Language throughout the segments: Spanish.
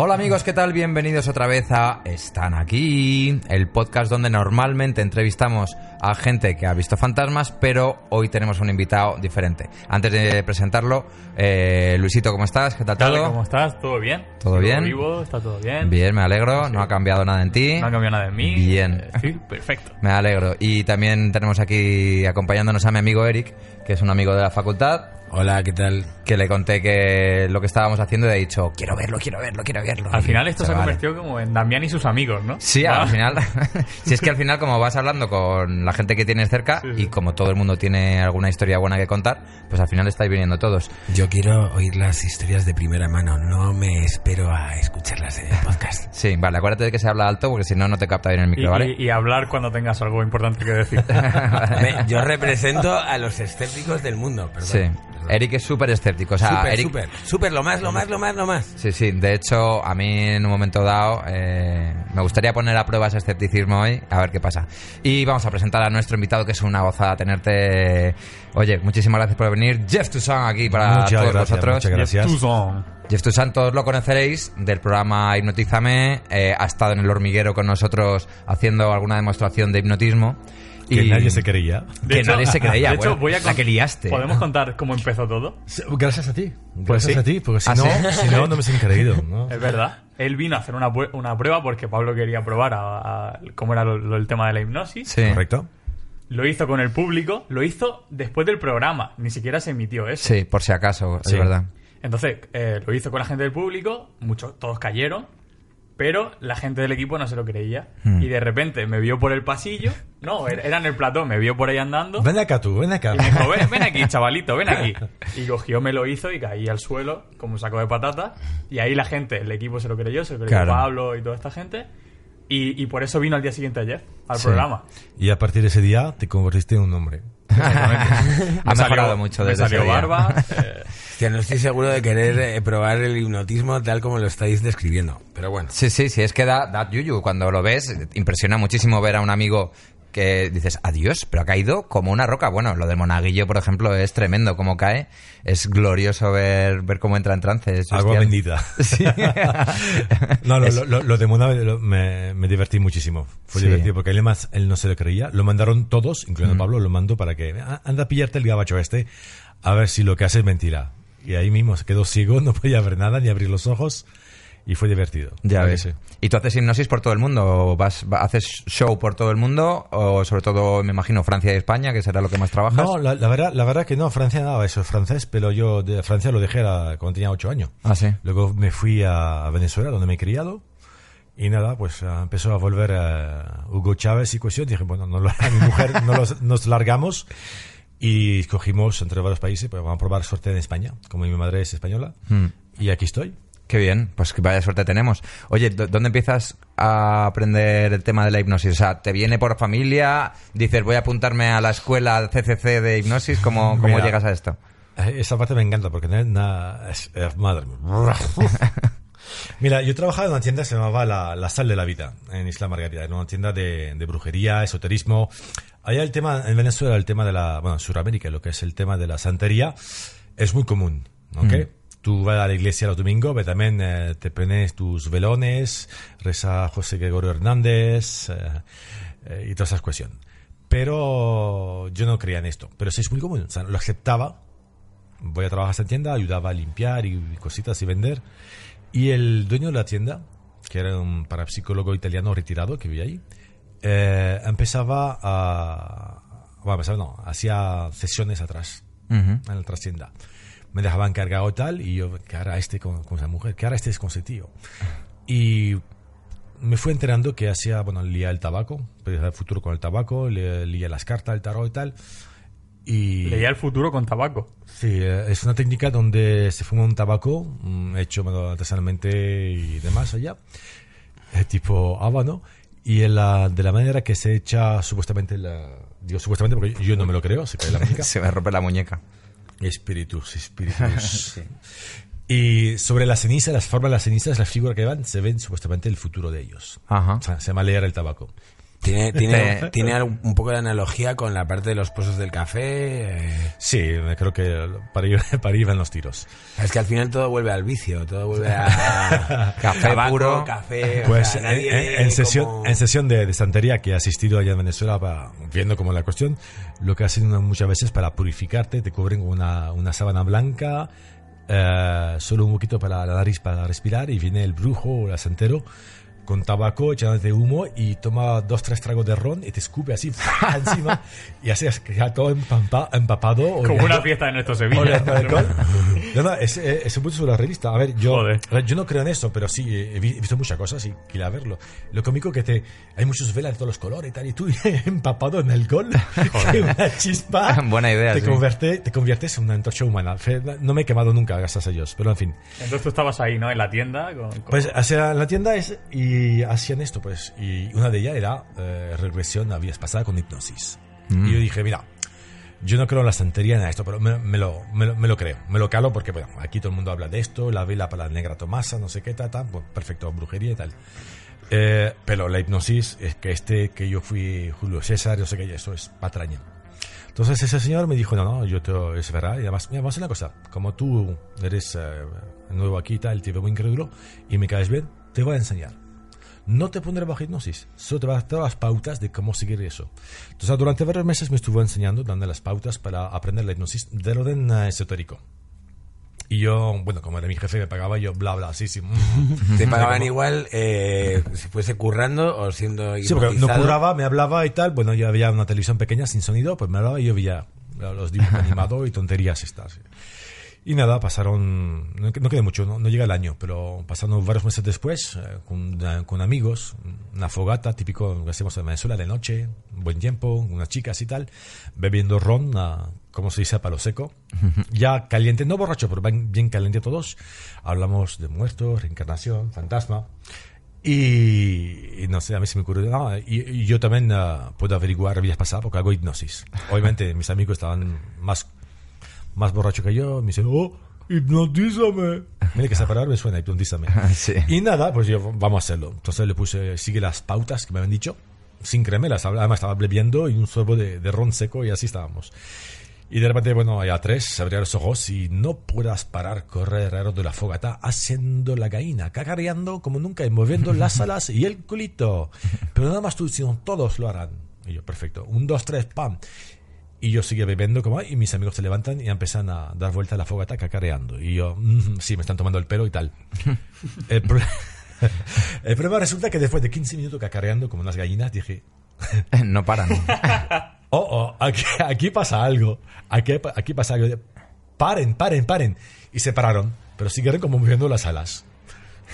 Hola amigos, ¿qué tal? Bienvenidos otra vez a Están aquí, el podcast donde normalmente entrevistamos a gente que ha visto fantasmas, pero hoy tenemos un invitado diferente. Antes de presentarlo, eh, Luisito, ¿cómo estás? ¿Qué tal todo? ¿Cómo estás? ¿Todo bien? ¿Todo Sigo bien? vivo, está todo bien. Bien, me alegro, no ha cambiado nada en ti. No ha cambiado nada de mí. Bien. Eh, sí, perfecto. Me alegro. Y también tenemos aquí acompañándonos a mi amigo Eric, que es un amigo de la facultad, Hola, ¿qué tal? que le conté que lo que estábamos haciendo y ha dicho, quiero verlo, quiero verlo, quiero verlo. Al Y final esto se ha vale. convertido como en Damián y sus amigos, ¿no? Sí, al final. si es que al final, como vas hablando con la gente que tienes cerca Sí, sí. y como todo el mundo tiene alguna historia buena que contar, pues al final estáis viniendo todos. Yo quiero oír las historias de primera mano, no me espero a escucharlas en el podcast. Sí, vale, acuérdate de que se habla alto porque si no, no te capta bien el Y, micro, ¿vale? y- y hablar cuando tengas algo importante que decir. Yo represento a los escépticos del mundo, perdón. Sí. Eric es súper escéptico. O sea, Súper, Eric. súper, súper, lo más, lo más, lo más, lo más. Sí, sí. De hecho, a mí en un momento dado eh, me gustaría poner a prueba ese escepticismo hoy, a ver qué pasa. Y vamos a presentar a nuestro invitado, que es una gozada tenerte. Oye, muchísimas gracias por venir. Jeff Toussaint aquí para Muchas todos gracias, vosotros. muchas gracias. Jeff Toussaint. Jeff Toussaint, todos lo conoceréis del programa Hipnotízame. eh, ha estado en el hormiguero con nosotros haciendo alguna demostración de hipnotismo. Que y nadie se creía. De Que hecho- nadie se creía. de hecho, voy a la que liaste. ¿Podemos contar cómo empezó todo? Gracias a ti. Pues Gracias sí. a ti, porque si ¿Ah, no, sí? si no, no me han creído. ¿no? Es verdad. Él vino a hacer una, una prueba porque Pablo quería probar a- a cómo era lo- lo- el tema de la hipnosis. Sí. ¿Correcto? Lo hizo con el público, lo hizo después del programa. Ni siquiera se emitió eso. Sí, por si acaso, Sí. es verdad. Entonces, eh, lo hizo con la gente del público, muchos, todos cayeron, pero la gente del equipo no se lo creía. Hmm. Y de repente me vio por el pasillo, no, era era en el plató, me vio por ahí andando. Ven acá tú, ven acá. Y me dijo, ven, ven aquí, chavalito, ven aquí. Y cogió, me lo hizo y caí al suelo como un saco de patata. Y ahí la gente, el equipo se lo creyó, se lo creyó Claro. Pablo y toda esta gente. Y, y por eso vino al día siguiente ayer, al Sí. programa. Y a partir de ese día te convertiste en un hombre. ha Me salió- mejorado mucho me desde salió ese día. barba. eh, Hostia, no estoy seguro de querer eh, probar el hipnotismo tal como lo estáis describiendo, pero bueno. Sí, sí, sí, es que da, da yuyu. Cuando lo ves, impresiona muchísimo ver a un amigo que dices, adiós, pero ha caído como una roca. Bueno, lo del monaguillo, por ejemplo, es tremendo cómo cae. Es glorioso ver, ver cómo entra en trance. Agua bendita. Sí. No, lo, Es- lo, lo- lo de Mona lo- me, me divertí muchísimo. Fue Sí. divertido porque él, más, él no se lo creía. Lo mandaron todos, incluyendo Mm. Pablo, lo mandó para que "Ah, anda a pillarte el gabacho este, a ver si lo que hace es mentira. Y ahí mismo se quedó ciego, no podía ver nada ni abrir los ojos. Y fue divertido. Ya ¿Verdad que ves. sí? ¿Y tú haces hipnosis por todo el mundo? ¿O vas, va- ¿Haces show por todo el mundo? ¿O sobre todo, me imagino, Francia y España, que será lo que más trabajas? No, la, la verdad, la verdad que no, Francia nada, eso es francés, pero yo de Francia lo dejé a- cuando tenía ocho años. Ah, sí. Luego me fui a, Venezuela, donde me he criado, y nada, pues ah, empezó a volver a Hugo Chávez y cuestión. Dije, bueno, no lo, a mi mujer no los- nos largamos y escogimos entre varios países, pues vamos a probar suerte en España, como mi madre es española, Hmm. y aquí estoy. Qué bien, pues que vaya suerte tenemos. Oye, ¿dó- ¿dónde empiezas a aprender el tema de la hipnosis? O sea, ¿te viene por familia? Dices, voy a apuntarme a la escuela CCC de hipnosis. ¿Cómo, cómo Mira. llegas a esto? Eh, Esa parte me encanta porque no- es, es- madre. Mira, yo trabajaba en una tienda que se llamaba La, La Sal de la Vida, en Isla Margarita. Era una tienda de, de brujería, esoterismo. Allá el tema, en Venezuela, el tema de la, bueno, en Sudamérica, lo que es el tema de la santería, es muy común, ¿ok? Tú vas a la iglesia los domingos, pero también eh, te pones tus velones, reza José Gregorio Hernández eh, eh, y todas esas cuestiones. Pero yo no creía en esto. Pero sí es muy común, o sea, lo aceptaba, voy a trabajar en esta tienda, ayudaba a limpiar y, cositas y vender. Y el dueño de la tienda, que era un parapsicólogo italiano retirado que vivía ahí, eh, empezaba a... Bueno, empezaba, no, hacía sesiones atrás, en la trastienda. Me dejaba encargado tal y yo, ¿qué hará este con, con esa mujer? ¿Qué hará este con ese tío? Y me fui enterando que hacía, bueno, lía el tabaco, predecía el futuro con el tabaco, le- lía las cartas, el tarot y tal. Y Leía el futuro con tabaco. Sí, eh, es una técnica donde se fuma un tabaco mm, hecho bueno, artesanalmente y demás allá, tipo habano, y la- de la manera que se echa supuestamente, la, digo supuestamente porque yo no me lo creo, se cae la muñeca, Se me rompe la muñeca. Espíritus, espíritus. Y sobre la ceniza, las formas de las cenizas, las figuras que van, se ven supuestamente el futuro de ellos. Ajá. O sea, se llama leer el tabaco. Tiene, tiene, tiene un poco de analogía con la parte de los pozos del café. eh. Sí, creo que para ahí, para ahí van los tiros. Es que al final todo vuelve al vicio, todo vuelve a Café tabaco, puro. café. o Pues sea, en, en- en sesión, como- en sesión de, de santería que he asistido allá en Venezuela, para- viendo como la cuestión, lo que hacen muchas veces para purificarte, te cubren con una, una sábana blanca, eh, solo un poquito para la nariz para respirar, y viene el brujo o el santero con tabaco, echándote humo, y toma dos, tres tragos de ron y te escupe así encima, y así es que ya todo empampa- empapado. Como oliendo- una fiesta de Néstor Sevilla. No, no, es, es, es un punto sobre la revista. A ver, yo, Joder. a ver, yo no creo en eso, pero sí he, vi- he visto muchas cosas y quería verlo. Lo cómico que te hay muchos velas de todos los colores y tal, y tú empapado en alcohol, que una chispa. Buena idea, Te, sí. convierte, te conviertes en una antorcha humana. No me he quemado nunca, gracias a Dios, pero en fin. Entonces tú estabas ahí, ¿no? En la tienda. Con, con- Pues hacia la tienda es, y hacían esto, pues. Y una de ellas era eh, regresión a vidas pasadas con hipnosis. Y yo dije, mira, yo no creo en la santería en esto, pero me, me lo, me, lo, me lo creo. Me lo calo porque, bueno, aquí todo el mundo habla de esto, la vela para la negra Tomasa, no sé qué, tal, tal, pues, perfecto, brujería y tal. Eh, pero la hipnosis es que este, que yo fui Julio César, yo sé que eso es patraña. Entonces ese señor me dijo, no, no, yo te, es verdad, y además, mira, vamos a hacer una cosa, como tú eres eh, nuevo aquí y tal, te veo muy incrédulo y me caes bien, te voy a enseñar. No te pondré bajo hipnosis, solo te voy a dar las pautas de cómo seguir eso. Entonces durante varios meses me estuvo enseñando, dando las pautas para aprender la hipnosis del orden eh, esotérico. Y yo, bueno, como era mi jefe, me pagaba yo, bla, bla, sí, sí. mm. Te pagaban igual eh, si fuese currando o siendo Sí, porque no curraba, me hablaba y tal. Bueno, yo había una televisión pequeña sin sonido, pues me hablaba y yo veía los dibujos animados y tonterías estas. Y nada, pasaron, no, no quedé mucho, no, no llega el año, pero pasaron varios meses después, eh, con, eh, con amigos, una fogata, típico que hacemos en Venezuela de noche, buen tiempo, unas chicas y tal, bebiendo ron, ah, como se dice, a palo seco, ya caliente, no borracho, pero bien, bien caliente todos. Hablamos de muertos, reencarnación, fantasma. Y, y no sé, a mí se me ocurrió. no, y, y yo también ah, puedo averiguar vidas pasadas porque hago hipnosis. Obviamente, mis amigos estaban más, más borrachos que yo. Me dicen, oh, hipnotízame. Mira que esa palabra me suena, hipnotízame. Sí. Y nada, pues yo, vamos a hacerlo. Entonces le puse, sigue las pautas que me habían dicho, sin cremelas. Además, estaba bebiendo y un sorbo de, de ron seco y así estábamos. Y de repente, bueno, ya tres, se abrían los ojos y no puedas parar correr alrededor de la fogata haciendo la gallina, cacareando como nunca y moviendo las alas y el culito. Pero nada más tú, sino todos lo harán. Y yo, perfecto. Un, dos, tres, pam. Y yo sigue bebiendo como y mis amigos se levantan y empiezan a dar vuelta a la fogata cacareando. Y yo, "Mm, sí, me están tomando el pelo y tal. el, pro- el problema resulta que después de 15 minutos cacareando como unas gallinas, dije, No paran. oh, oh, aquí, aquí pasa algo. Aquí, aquí pasa algo. Paren, paren, paren. Y se pararon, pero siguieron como moviendo las alas.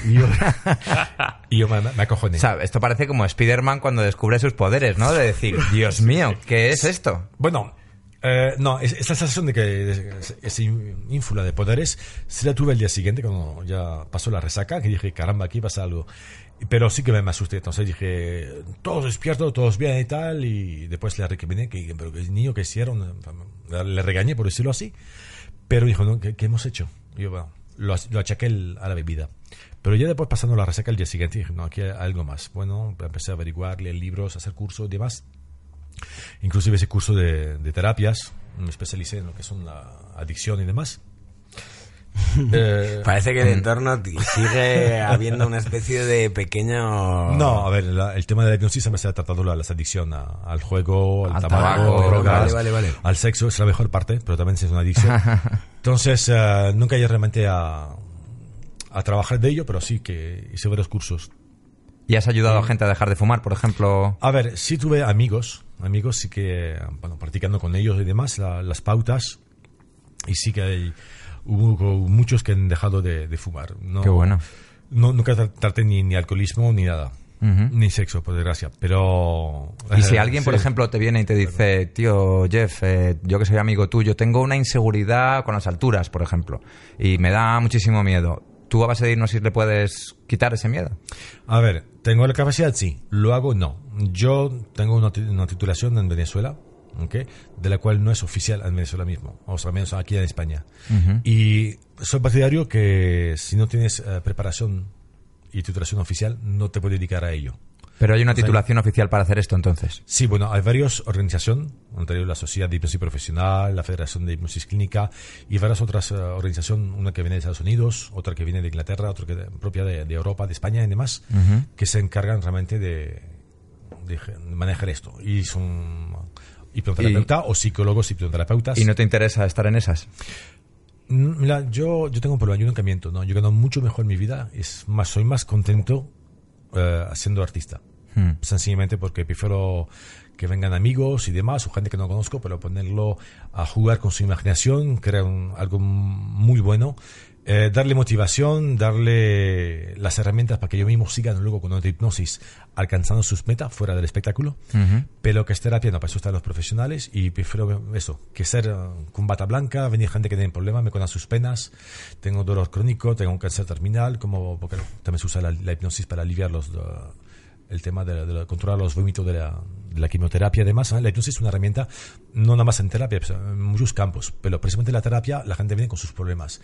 Y yo, y yo me, me acojoné. O sea, esto parece como Spider-Man cuando descubre sus poderes, ¿no? De decir, Dios mío, ¿qué es esto? Bueno, eh, no, es- esa sensación de que es- esa ínfula de poderes se la tuve el día siguiente cuando ya pasó la resaca, que dije, caramba, aquí pasa algo. Pero sí que me, me asusté, entonces dije, todos despiertos, todos bien y tal, y después le recriminé, que, pero que niño que hicieron, le regañé por decirlo así, pero dijo, no, ¿qué, qué hemos hecho? Y yo, bueno, lo, lo achaqué a la bebida. Pero ya después pasando la resaca el día siguiente, dije, no, aquí hay algo más. Bueno, empecé a averiguar, leer libros, hacer cursos y demás. Inclusive ese curso de, de terapias, me especialicé en lo que son la adicción y demás. Eh, Parece que el entorno sigue habiendo una especie de pequeño... no, a ver, la- el tema de la hipnosis siempre se ha tratado la, las adicción a- al juego, al, Al tabaco, tabaco, drogas, vale, vale, vale. al sexo, es la mejor parte, pero también es una adicción. Entonces, eh, nunca llegué realmente a, a trabajar de ello, pero sí que hice varios cursos. ¿Y has ayudado a gente a dejar de fumar, por ejemplo? A ver, sí tuve amigos, amigos sí que, bueno, practicando con ellos y demás, la- las pautas, y sí que hay, hubo muchos que han dejado de, de fumar. No, Qué bueno. No, nunca tra- traté ni, ni alcoholismo ni nada, ni sexo, por desgracia, pero... Y si alguien, por ejemplo, te viene y te dice, tío, Jeff, eh, yo que soy amigo tuyo, tengo una inseguridad con las alturas, por ejemplo, y me da muchísimo miedo. ¿Tú a base de hipnosis le puedes quitar ese miedo? A ver, ¿tengo la capacidad? Sí. ¿Lo hago? No. Yo tengo una, una titulación en Venezuela, ¿ok? de la cual no es oficial en Venezuela mismo, o sea, menos aquí en España. Y soy partidario que si no tienes eh, preparación y titulación oficial, no te puedes dedicar a ello. Pero hay una O sea, titulación oficial para hacer esto entonces. Sí, bueno, hay varias organizaciones, entre la Sociedad de Hipnosis Profesional, la Federación de Hipnosis Clínica y varias otras eh, organizaciones, una que viene de Estados Unidos, otra que viene de Inglaterra, otra que propia de, de Europa, de España y demás, que se encargan realmente de, de manejar esto. Y son hipnoterapeutas o psicólogos hipnoterapeutas. ¿Y no te interesa estar en esas? Mm, Mira, yo, yo tengo un problema, yo nunca miento, ¿no? Yo gano mucho mejor en mi vida, es más, soy más contento eh, siendo artista. Hmm. Sencillamente porque prefiero que vengan amigos y demás, o gente que no conozco, pero ponerlo a jugar con su imaginación, crear un- algo muy bueno, eh, darle motivación, darle las herramientas para que yo mismo siga luego con una hipnosis alcanzando sus metas fuera del espectáculo, pero que es terapia, no, para eso están los profesionales y prefiero eso, que ser eh, con bata blanca, venir gente que tiene problemas, me conan sus penas, tengo dolor crónico, tengo un cáncer terminal, como porque también se usa la, la hipnosis para aliviar los, eh, el tema de, de controlar los vómitos de la, la quimioterapia. Además, la hipnosis es una herramienta no nada más en terapia, pues, en muchos campos, pero precisamente en la terapia la gente viene con sus problemas.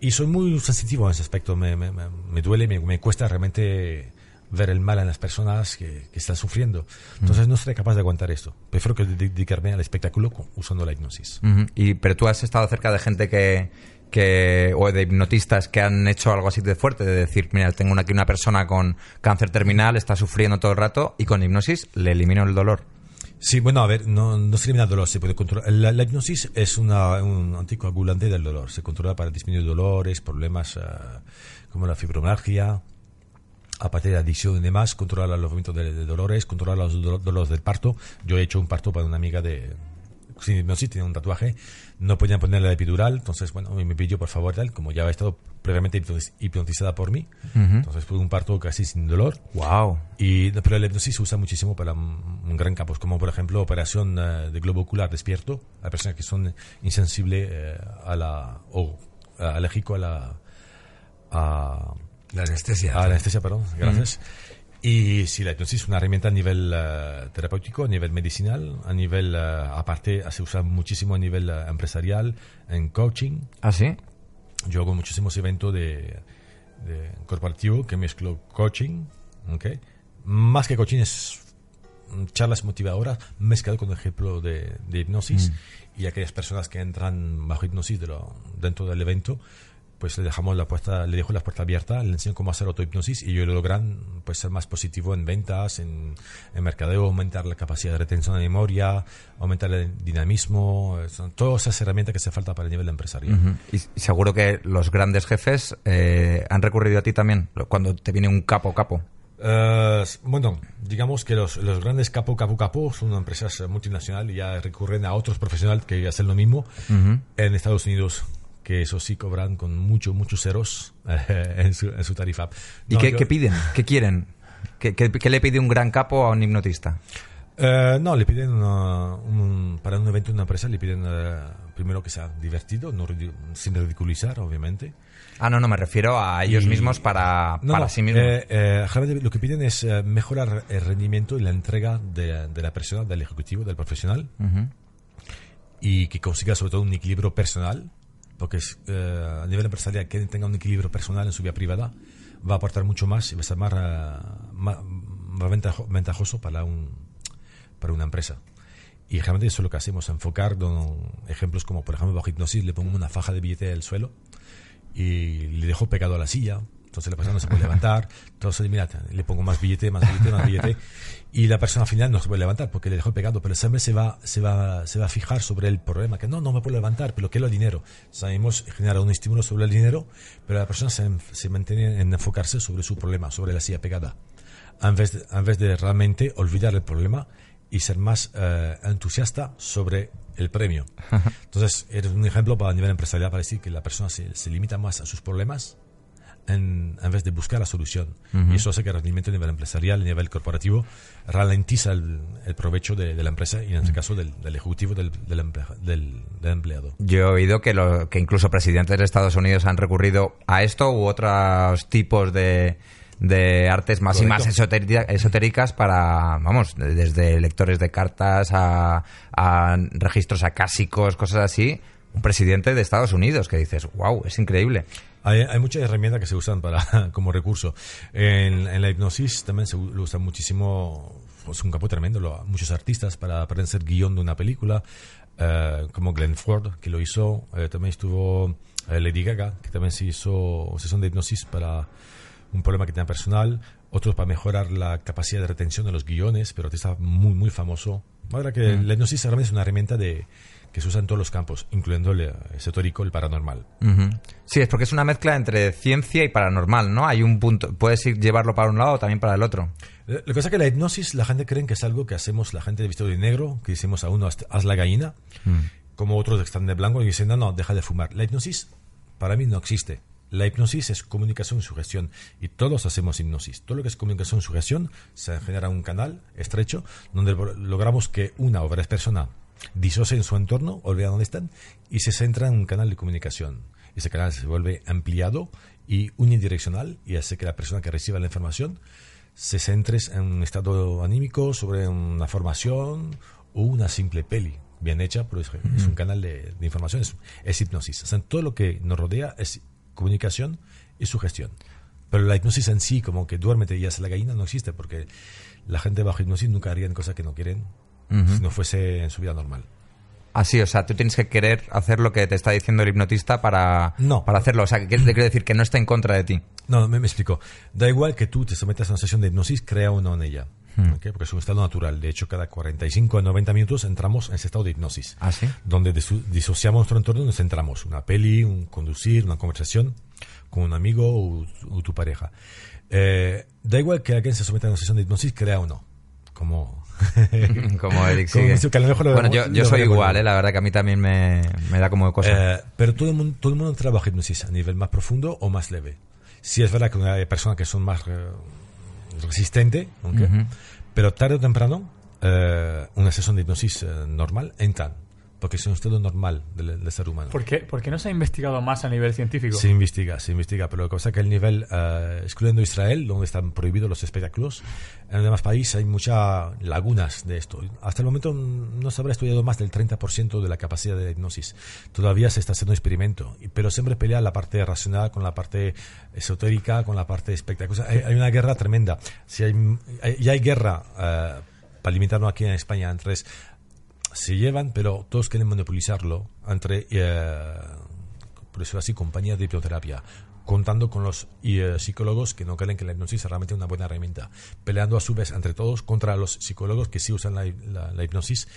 Y soy muy sensitivo en ese aspecto, me, me, duele, me, me cuesta realmente ver el mal en las personas que, que están sufriendo. Entonces no seré capaz de aguantar esto. Prefiero que dedicarme al espectáculo usando la hipnosis. Ujú. Y, pero tú has estado cerca de gente que, que o de hipnotistas que han hecho algo así de fuerte, de decir, mira, tengo aquí una persona con cáncer terminal, está sufriendo todo el rato y con hipnosis le elimino el dolor. Sí, bueno, a ver, no, no se elimina el dolor, se puede controlar. La, hipnosis es una, un anticoagulante del dolor. Se controla para disminuir dolores, problemas eh, como la fibromialgia, aparte de adicción y demás, controla los movimientos de, dolores, controla los do- dolores del parto. Yo he hecho un parto para una amiga de sin hipnosis, tenía un tatuaje, no podían ponerle la epidural, entonces, bueno, me pidió por favor tal, como ya había estado previamente hipnotiz- hipnotizada por mí, entonces fue un parto casi sin dolor. Wow. Y, pero la hipnosis se usa muchísimo para un, gran campo, como por ejemplo operación eh, de globo ocular despierto, a personas que son insensibles eh, a la, o alérgico a la, a, La anestesia. a la anestesia, perdón, gracias. Y si la hipnosis es una herramienta a nivel eh, terapéutico, a nivel medicinal, a nivel, eh, aparte, se usa muchísimo a nivel eh, empresarial, en coaching. ¿Ah, sí? Yo hago muchísimos eventos de, de corporativo que mezclo coaching, ¿ok? Más que coaching es mm, charlas motivadoras mezclado con ejemplo de, de hipnosis y aquellas personas que entran bajo hipnosis de lo- dentro del evento pues le dejamos la puerta le dejo la puerta abierta le enseño cómo hacer autohipnosis y ellos logran pues ser más positivo en ventas en, en mercadeo aumentar la capacidad de retención de memoria aumentar el dinamismo son todas esas herramientas que hace falta para el nivel empresarial Ujú. y, y seguro que los grandes jefes eh, han recurrido a ti también cuando te viene un capo capo. Eh, bueno, digamos que los, los grandes capo, capo, capo son empresas multinacionales y ya recurren a otros profesionales que hacen lo mismo en Estados Unidos, que eso sí cobran con muchos, muchos ceros eh, en, su, en su tarifa. ¿Y No, qué, yo- qué piden? ¿Qué quieren? ¿Qué, qué- qué le pide un gran capo a un hipnotista? Eh, no, le piden una- un- para un evento de una empresa, le piden eh, primero que sea divertido, no sin ridiculizar, obviamente. Ah, no, no, me refiero a ellos Y- mismos para, No, para no, sí mismos. eh, eh, lo que piden es mejorar el rendimiento y la entrega de, de la persona, del ejecutivo, del profesional, Ujú. y que consiga sobre todo un equilibrio personal, porque eh, a nivel empresarial que tenga un equilibrio personal en su vida privada va a aportar mucho más y va a ser más, eh, más, más ventajo- ventajoso para, un, para una empresa. Y generalmente eso es lo que hacemos, enfocar don- ejemplos como, por ejemplo, bajo hipnosis le pongo una faja de billete del suelo y le dejo pegado a la silla. Entonces la persona no se puede levantar. Entonces, mira, le pongo más billete, más billete, más billete. Y la persona al final no se puede levantar porque le dejó pegado. Pero siempre se va, se va, se va a fijar sobre el problema. Que no, no me puedo levantar, pero quiero el dinero. Sabemos generar un estímulo sobre el dinero, pero la persona se, se mantiene en enfocarse sobre su problema, sobre la silla pegada. En vez de, en vez de realmente olvidar el problema y ser más eh, entusiasta sobre el premio. Entonces, eres un ejemplo para a nivel empresarial para decir que la persona se, se limita más a sus problemas en, en vez de buscar la solución. Y eso hace que el rendimiento a nivel empresarial, a nivel corporativo, ralentiza el, el provecho de, de la empresa y en este caso del, del ejecutivo del, del, emplea- del- del empleado. Yo he oído que, lo- que incluso presidentes de Estados Unidos han recurrido a esto u otros tipos de, de artes más y más esotéricas para, vamos, de- desde lectores de cartas a, a registros acásicos, cosas así. Un presidente de Estados Unidos que dices, wow, es increíble. Hay, hay muchas herramientas que se usan para como recurso. En, en la hipnosis también se lo usan muchísimo, es un campo tremendo, lo- muchos artistas para aprender guion de una película, eh, como Glenn Ford, que lo hizo, eh, también estuvo eh, Lady Gaga, que también se hizo sesión de hipnosis para un problema que tenía personal, otros para mejorar la capacidad de retención de los guiones, pero artista muy, muy famoso. Ahora que la hipnosis realmente es una herramienta de, que se usa en todos los campos, incluyendo el esotérico, el paranormal. Ujú. Sí, es porque es una mezcla entre ciencia y paranormal, ¿no? Hay un punto, puedes ir llevarlo para un lado o también para el otro. Lo que pasa es que la hipnosis, la gente cree que es algo que hacemos la gente de vestido de negro, que decimos a uno, haz la gallina, como otros que están de blanco y dicen, no, no, deja de fumar. La hipnosis para mí no existe. La hipnosis es comunicación y sugestión y todos hacemos hipnosis. Todo lo que es comunicación y sugestión se genera un canal estrecho donde lo- logramos que una o varias personas disocien su entorno, olvidan dónde están y se centra en un canal de comunicación. Ese canal se vuelve ampliado y unidireccional y hace que la persona que reciba la información se centres en un estado anímico sobre una formación o una simple peli bien hecha, pero es, es un canal de, de información, es, es hipnosis. O sea, todo lo que nos rodea es comunicación y sugestión. Pero la hipnosis en sí, como que duérmete y hace la gallina, no existe, porque la gente bajo hipnosis nunca harían cosas que no quieren si no fuese en su vida normal. Así, o sea, tú tienes que querer hacer lo que te está diciendo el hipnotista para, No. para hacerlo. O sea, ¿qué te quiere decir? Que no está en contra de ti. No, me, me explico. Da igual que tú te sometas a una sesión de hipnosis, crea uno en ella. ¿ok? Porque es un estado natural. De hecho, cada 45 a 90 minutos entramos en ese estado de hipnosis. ¿Ah, sí? Donde disu- disociamos nuestro entorno y nos centramos. Una peli, un conducir, una conversación con un amigo o, o tu pareja. Eh, da igual que alguien se someta a una sesión de hipnosis, crea uno. Como... Como Eric sigue. dice que a lo mejor lo- bueno, yo, yo lo soy igual, ¿eh? La verdad que a mí también me, me da como cosa. Eh, pero todo el, mundo, todo el mundo trabaja hipnosis a nivel más profundo o más leve. Si es verdad que hay personas que son más eh, resistentes, ¿ok? pero tarde o temprano eh, una sesión de hipnosis normal entran, porque es un estado normal del, del ser humano. ¿Por qué, por qué no se ha investigado más a nivel científico? Se investiga, se investiga, pero lo que pasa es que el nivel, eh, excluyendo Israel, donde están prohibidos los espectáculos, en los demás países hay muchas lagunas de esto. Hasta el momento no se habrá estudiado más del 30% de la capacidad de hipnosis. Todavía se está haciendo experimento, y- pero siempre pelea la parte racional con la parte esotérica, con la parte espectacular. Hay, hay una guerra tremenda. Si hay, hay- y hay guerra, eh, para limitarnos aquí en España, entre es- se llevan, pero todos quieren monopolizarlo entre, eh, por decirlo así, compañías de hipnoterapia, contando con los eh, psicólogos que no creen que la hipnosis es realmente una buena herramienta, peleando a su vez entre todos contra los psicólogos que sí usan la hipnosis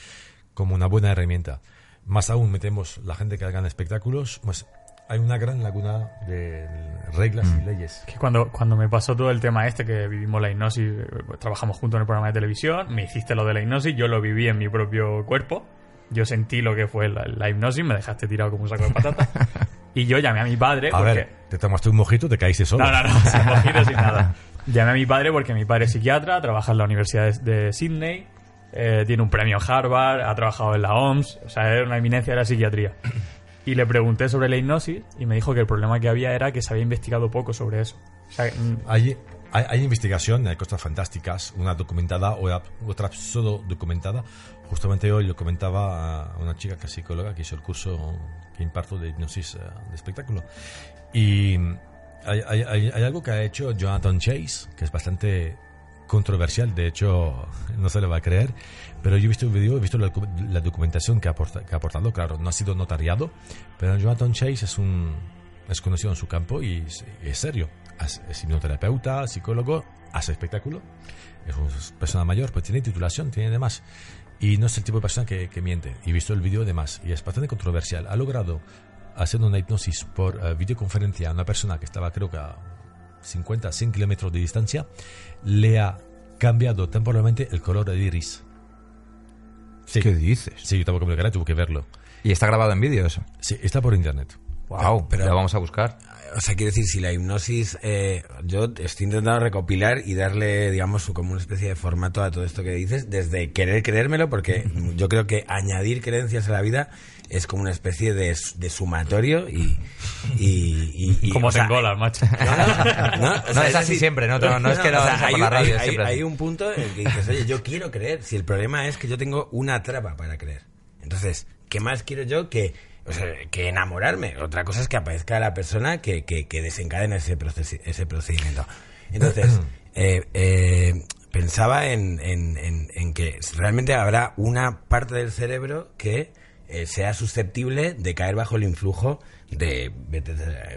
como una buena herramienta. Más aún metemos la gente que hagan espectáculos, pues hay una gran laguna de reglas y leyes. Que cuando, cuando me pasó todo el tema este, que vivimos la hipnosis, eh, trabajamos juntos en el programa de televisión, me hiciste lo de la hipnosis, yo lo viví en mi propio cuerpo, yo sentí lo que fue la, la hipnosis, me dejaste tirado como un saco de patatas, y yo llamé a mi padre A porque... ver, te tomaste un mojito, te caíste solo. No, no, no, sin mojitos, sin nada. Llamé a mi padre porque mi padre es psiquiatra, trabaja en la Universidad de, de Sydney, eh, tiene un premio en Harvard, ha trabajado en la OMS, o sea, era una eminencia de la psiquiatría. Y le pregunté sobre la hipnosis y me dijo que el problema que había era que se había investigado poco sobre eso. O sea, mm, Hay, hay, hay investigación, hay cosas fantásticas, una documentada o otra pseudo documentada. Justamente hoy lo comentaba a una chica que es psicóloga que hizo el curso que imparto de hipnosis eh, de espectáculo. Y hay- hay algo que ha hecho Jonathan Chase, que es bastante controversial, de hecho no se le va a creer, pero yo he visto el video, he visto la, la documentación que ha, aporta- que ha aportado, claro, no ha sido notariado, pero Jonathan Chase es un es conocido en su campo y es, es serio. Es, es hipnoterapeuta, psicólogo, hace espectáculo, es una persona mayor, pues tiene titulación, tiene demás. Y no es el tipo de persona que, que miente. He visto el vídeo demás y es bastante controversial. Ha logrado hacer una hipnosis por eh, videoconferencia a una persona que estaba creo que a 50, 100 kilómetros de distancia, le ha cambiado temporalmente el color del iris. Sí. ¿Qué dices? Sí, yo tampoco me lo creía, tuve que verlo. ¿Y está grabado en vídeo eso? Sí, está por internet. Wow, pero- lo vamos a buscar. O sea, quiero decir, si la hipnosis, eh, yo estoy intentando recopilar y darle, digamos, como una especie de formato a todo esto que dices, desde querer creérmelo, porque yo creo que añadir creencias a la vida es como una especie de, de sumatorio y... y, y- y, como o sea, engolas, macho. No, no, no, o No, sea, es así siempre, no, no, es que lo o sea, hay, por la un- radio, hay- un punto en el que dices, oye, yo quiero creer, si el problema es que yo tengo una traba para creer. Entonces, ¿qué más quiero yo que o sea, que enamorarme. Otra cosa es que aparezca la persona que, que, que desencadena ese, ese procedimiento. Entonces, eh, eh, pensaba en, en, en, en que realmente habrá una parte del cerebro que eh, sea susceptible de caer bajo el influjo de,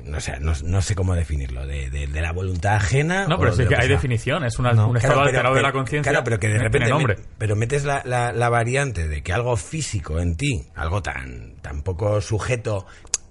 no, sé, no, no sé cómo definirlo, de, de- de la voluntad ajena. No, pero sí que hay sea. definición, es una- No. un estado Claro, pero- alterado de la pero- conciencia. Claro, pero que de repente. nombre. met- pero metes la, la- la variante de que algo físico en ti, algo tan, tan poco sujeto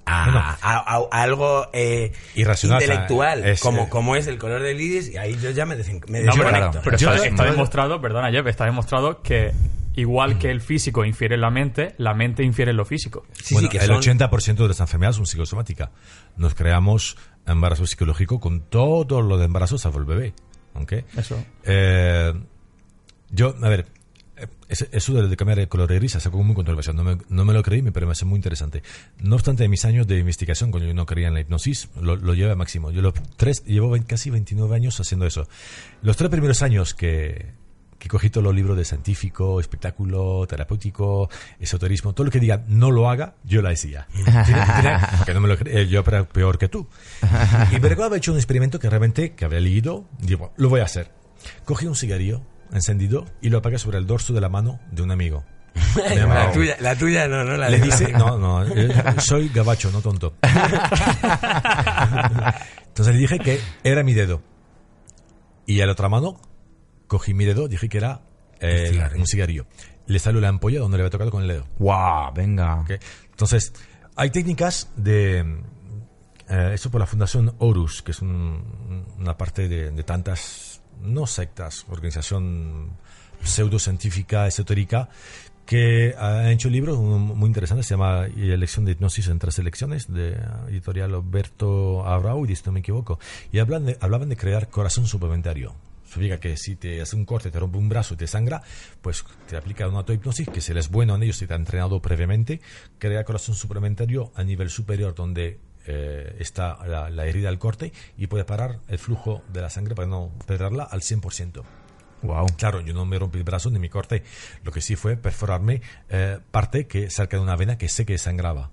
a, Bueno. a- a- a algo eh, Irracional, intelectual, o sea, es, como, eh, como es el color del iris, y ahí yo ya me, desen- me No, pero, desconecto. pero Yo- está, está demostrado, perdona Jeff, está demostrado que igual que el físico infiere en la mente, la mente infiere en lo físico. Sí, Bueno, sí, que el son- 80% de las enfermedades son psicosomáticas. Nos creamos embarazo psicológico con todo lo de embarazo salvo el bebé. ¿ok? Eso. Eh, yo, a ver, eh, eso de, cambiar el color de gris es algo muy controversial. No me, no me lo creí, pero me parece muy interesante. No obstante, mis años de investigación, cuando yo no creía en la hipnosis, lo, lo llevé a máximo. Yo los tres, llevo casi 29 años haciendo eso. Los tres primeros años que, que cogí todos los libros de científico, espectáculo, terapéutico, esoterismo, todo lo que diga no lo haga, yo que no me lo cre- eh, yo era peor que tú. Y me recuerdo haber hecho un experimento que realmente, que había leído, digo, lo voy a hacer. Cogí un cigarrillo encendido y lo apagué sobre el dorso de la mano de un amigo. La, tuya, la tuya no, no la le dice, no, no, eh, soy gabacho, no tonto. Entonces le dije que era mi dedo. Y a la otra mano cogí mi dedo, dije que era eh, Un cigarrillo. un cigarrillo. Le salió la ampolla donde le había tocado con el dedo. ¡Guau! Venga. ¿ok? Entonces, hay técnicas de... eh, eso por la Fundación Horus, que es un- una parte de, de tantas, no sectas, organización pseudocientífica, esotérica, que ha hecho un libro muy interesante, se llama Elección de hipnosis en tres elecciones, de eh, editorial Alberto Abraudis, si no me equivoco, y hablan de, hablaban de crear corazón suplementario. Significa que si te hace un corte, te rompe un brazo y te sangra, pues te aplica una autohipnosis, que si eres bueno en ello, si te ha entrenado previamente, crea corazón suplementario a nivel superior donde eh, está la, la herida del corte y puede parar el flujo de la sangre para no perderla al 100%. Wow. Claro, yo no me rompí el brazo ni me corté. Lo que sí fue perforarme eh, parte que cerca de una vena que sé que sangraba,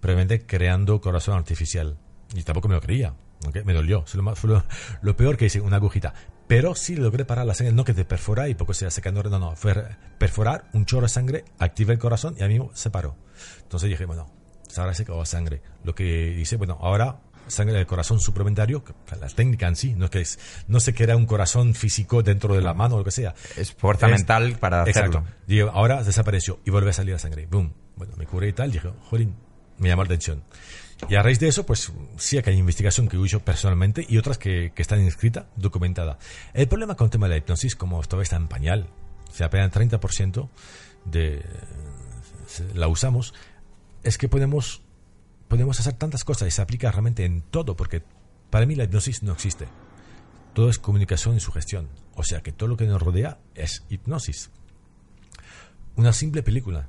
previamente creando corazón artificial. Y tampoco me lo creía. ¿ok? Me dolió. Fue lo, fue lo- lo peor que hice, una agujita. Pero sí logré parar la sangre, no que te perfora y poco se hace secando. No, no, fue perforar un chorro de sangre, activé el corazón y a mí se paró. Entonces dije, bueno, ahora se acabó sangre. Lo que hice, bueno, ahora sangre del corazón suplementario, la técnica en sí, no es que es, no que era un corazón físico dentro de la mano o lo que sea. Es fuerza Es- mental para Exacto. hacerlo. Digo, ahora desapareció y vuelve a salir la sangre. Boom. Bueno, me curé y tal. Dije, jolín, me llamó la atención. Y a raíz de eso, pues sí que hay investigación que hecho personalmente y otras que, que están inscritas, documentada. El problema con el tema de la hipnosis, como todavía está en pañal, o sea, apenas 30% de la usamos, es que podemos, podemos hacer tantas cosas y se aplica realmente en todo, porque para mí la hipnosis no existe. Todo es comunicación y sugestión. O sea que todo lo que nos rodea es hipnosis. Una simple película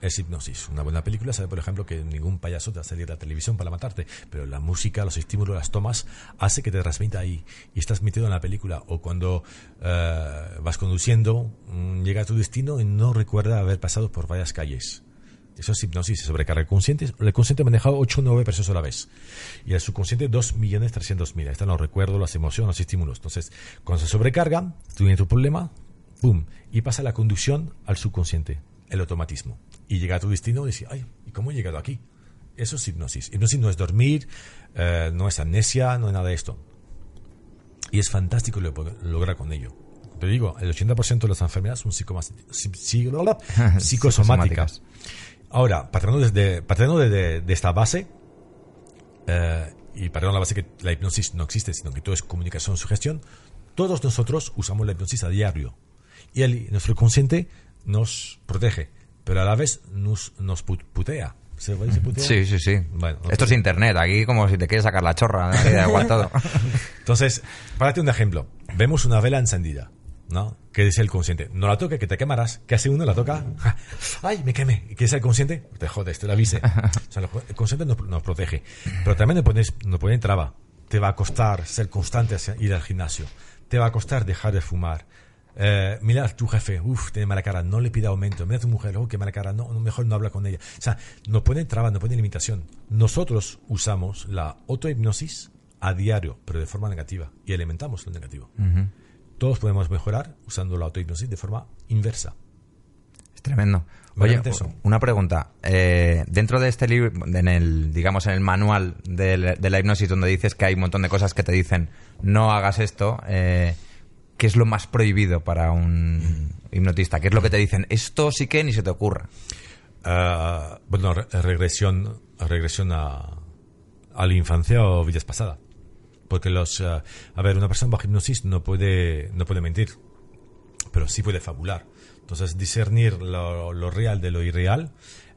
es hipnosis. Una buena película sabe, por ejemplo, que ningún payaso te va a salir a la televisión para matarte, pero la música, los estímulos, las tomas, hace que te transmita ahí y estás metido en la película. O cuando eh, vas conduciendo, mm, llega a tu destino y no recuerda haber pasado por varias calles. Eso es hipnosis, sobrecarga el consciente. El consciente maneja 8 o 9 personas a la vez. Y el subconsciente 2.300.000. Ahí están los recuerdos, las emociones, los estímulos. Entonces, cuando se sobrecarga, tú tienes tu problema, ¡pum! Y pasa la conducción al subconsciente, el automatismo. Y llega a tu destino y dices, ay, ¿y cómo he llegado aquí? Eso es hipnosis. Hipnosis no es dormir, eh, no es amnesia, no es nada de esto. Y es fantástico lo que lograr con ello. Te digo, el 80% de las enfermedades son psicomas- psi- psi- psicosomáticas. Ahora, partiendo, desde, partiendo de, de- de esta base, eh, y partiendo de la base que la hipnosis no existe, sino que todo es comunicación, sugestión, todos nosotros usamos la hipnosis a diario. Y el, nuestro consciente nos protege, pero a la vez nos, nos put- putea. ¿Se dice putea? Sí, sí, sí. Bueno, Esto es internet. Aquí como si te quieres sacar la chorra. Todo. Entonces, párate un ejemplo. Vemos una vela encendida, ¿no? ¿Qué dice el consciente? No la toque, que te quemarás. ¿Qué hace uno? La toca. ¡Ay, me quemé! ¿Y ¿Qué dice el consciente? Te jodes, te lo avise. O sea, el consciente nos, nos protege. Pero también nos pone, nos pone traba. Te va a costar ser constante hacia ir al gimnasio. Te va a costar dejar de fumar. Eh, mira tu jefe, uff, tiene mala cara, no le pida aumento. Mira a tu mujer, oh, qué mala cara, no, mejor no habla con ella. O sea, no pone traba, no pone limitación. Nosotros usamos la autohipnosis a diario, pero de forma negativa, y alimentamos lo negativo. Todos podemos mejorar usando la autohipnosis de forma inversa. Es tremendo. Oye, una pregunta. Eh, dentro de este libro, en el, digamos, en el manual de, la hipnosis, donde dices que hay un montón de cosas que te dicen no hagas esto, eh, ¿qué es lo más prohibido para un hipnotista? ¿Qué es lo que te dicen? Esto sí que ni se te ocurra. Ah, bueno, regresión, regresión a, a la infancia o vidas pasadas. Porque los... Eh, a ver, una persona bajo hipnosis no puede, no puede mentir, pero sí puede fabular. Entonces, discernir lo, real de lo irreal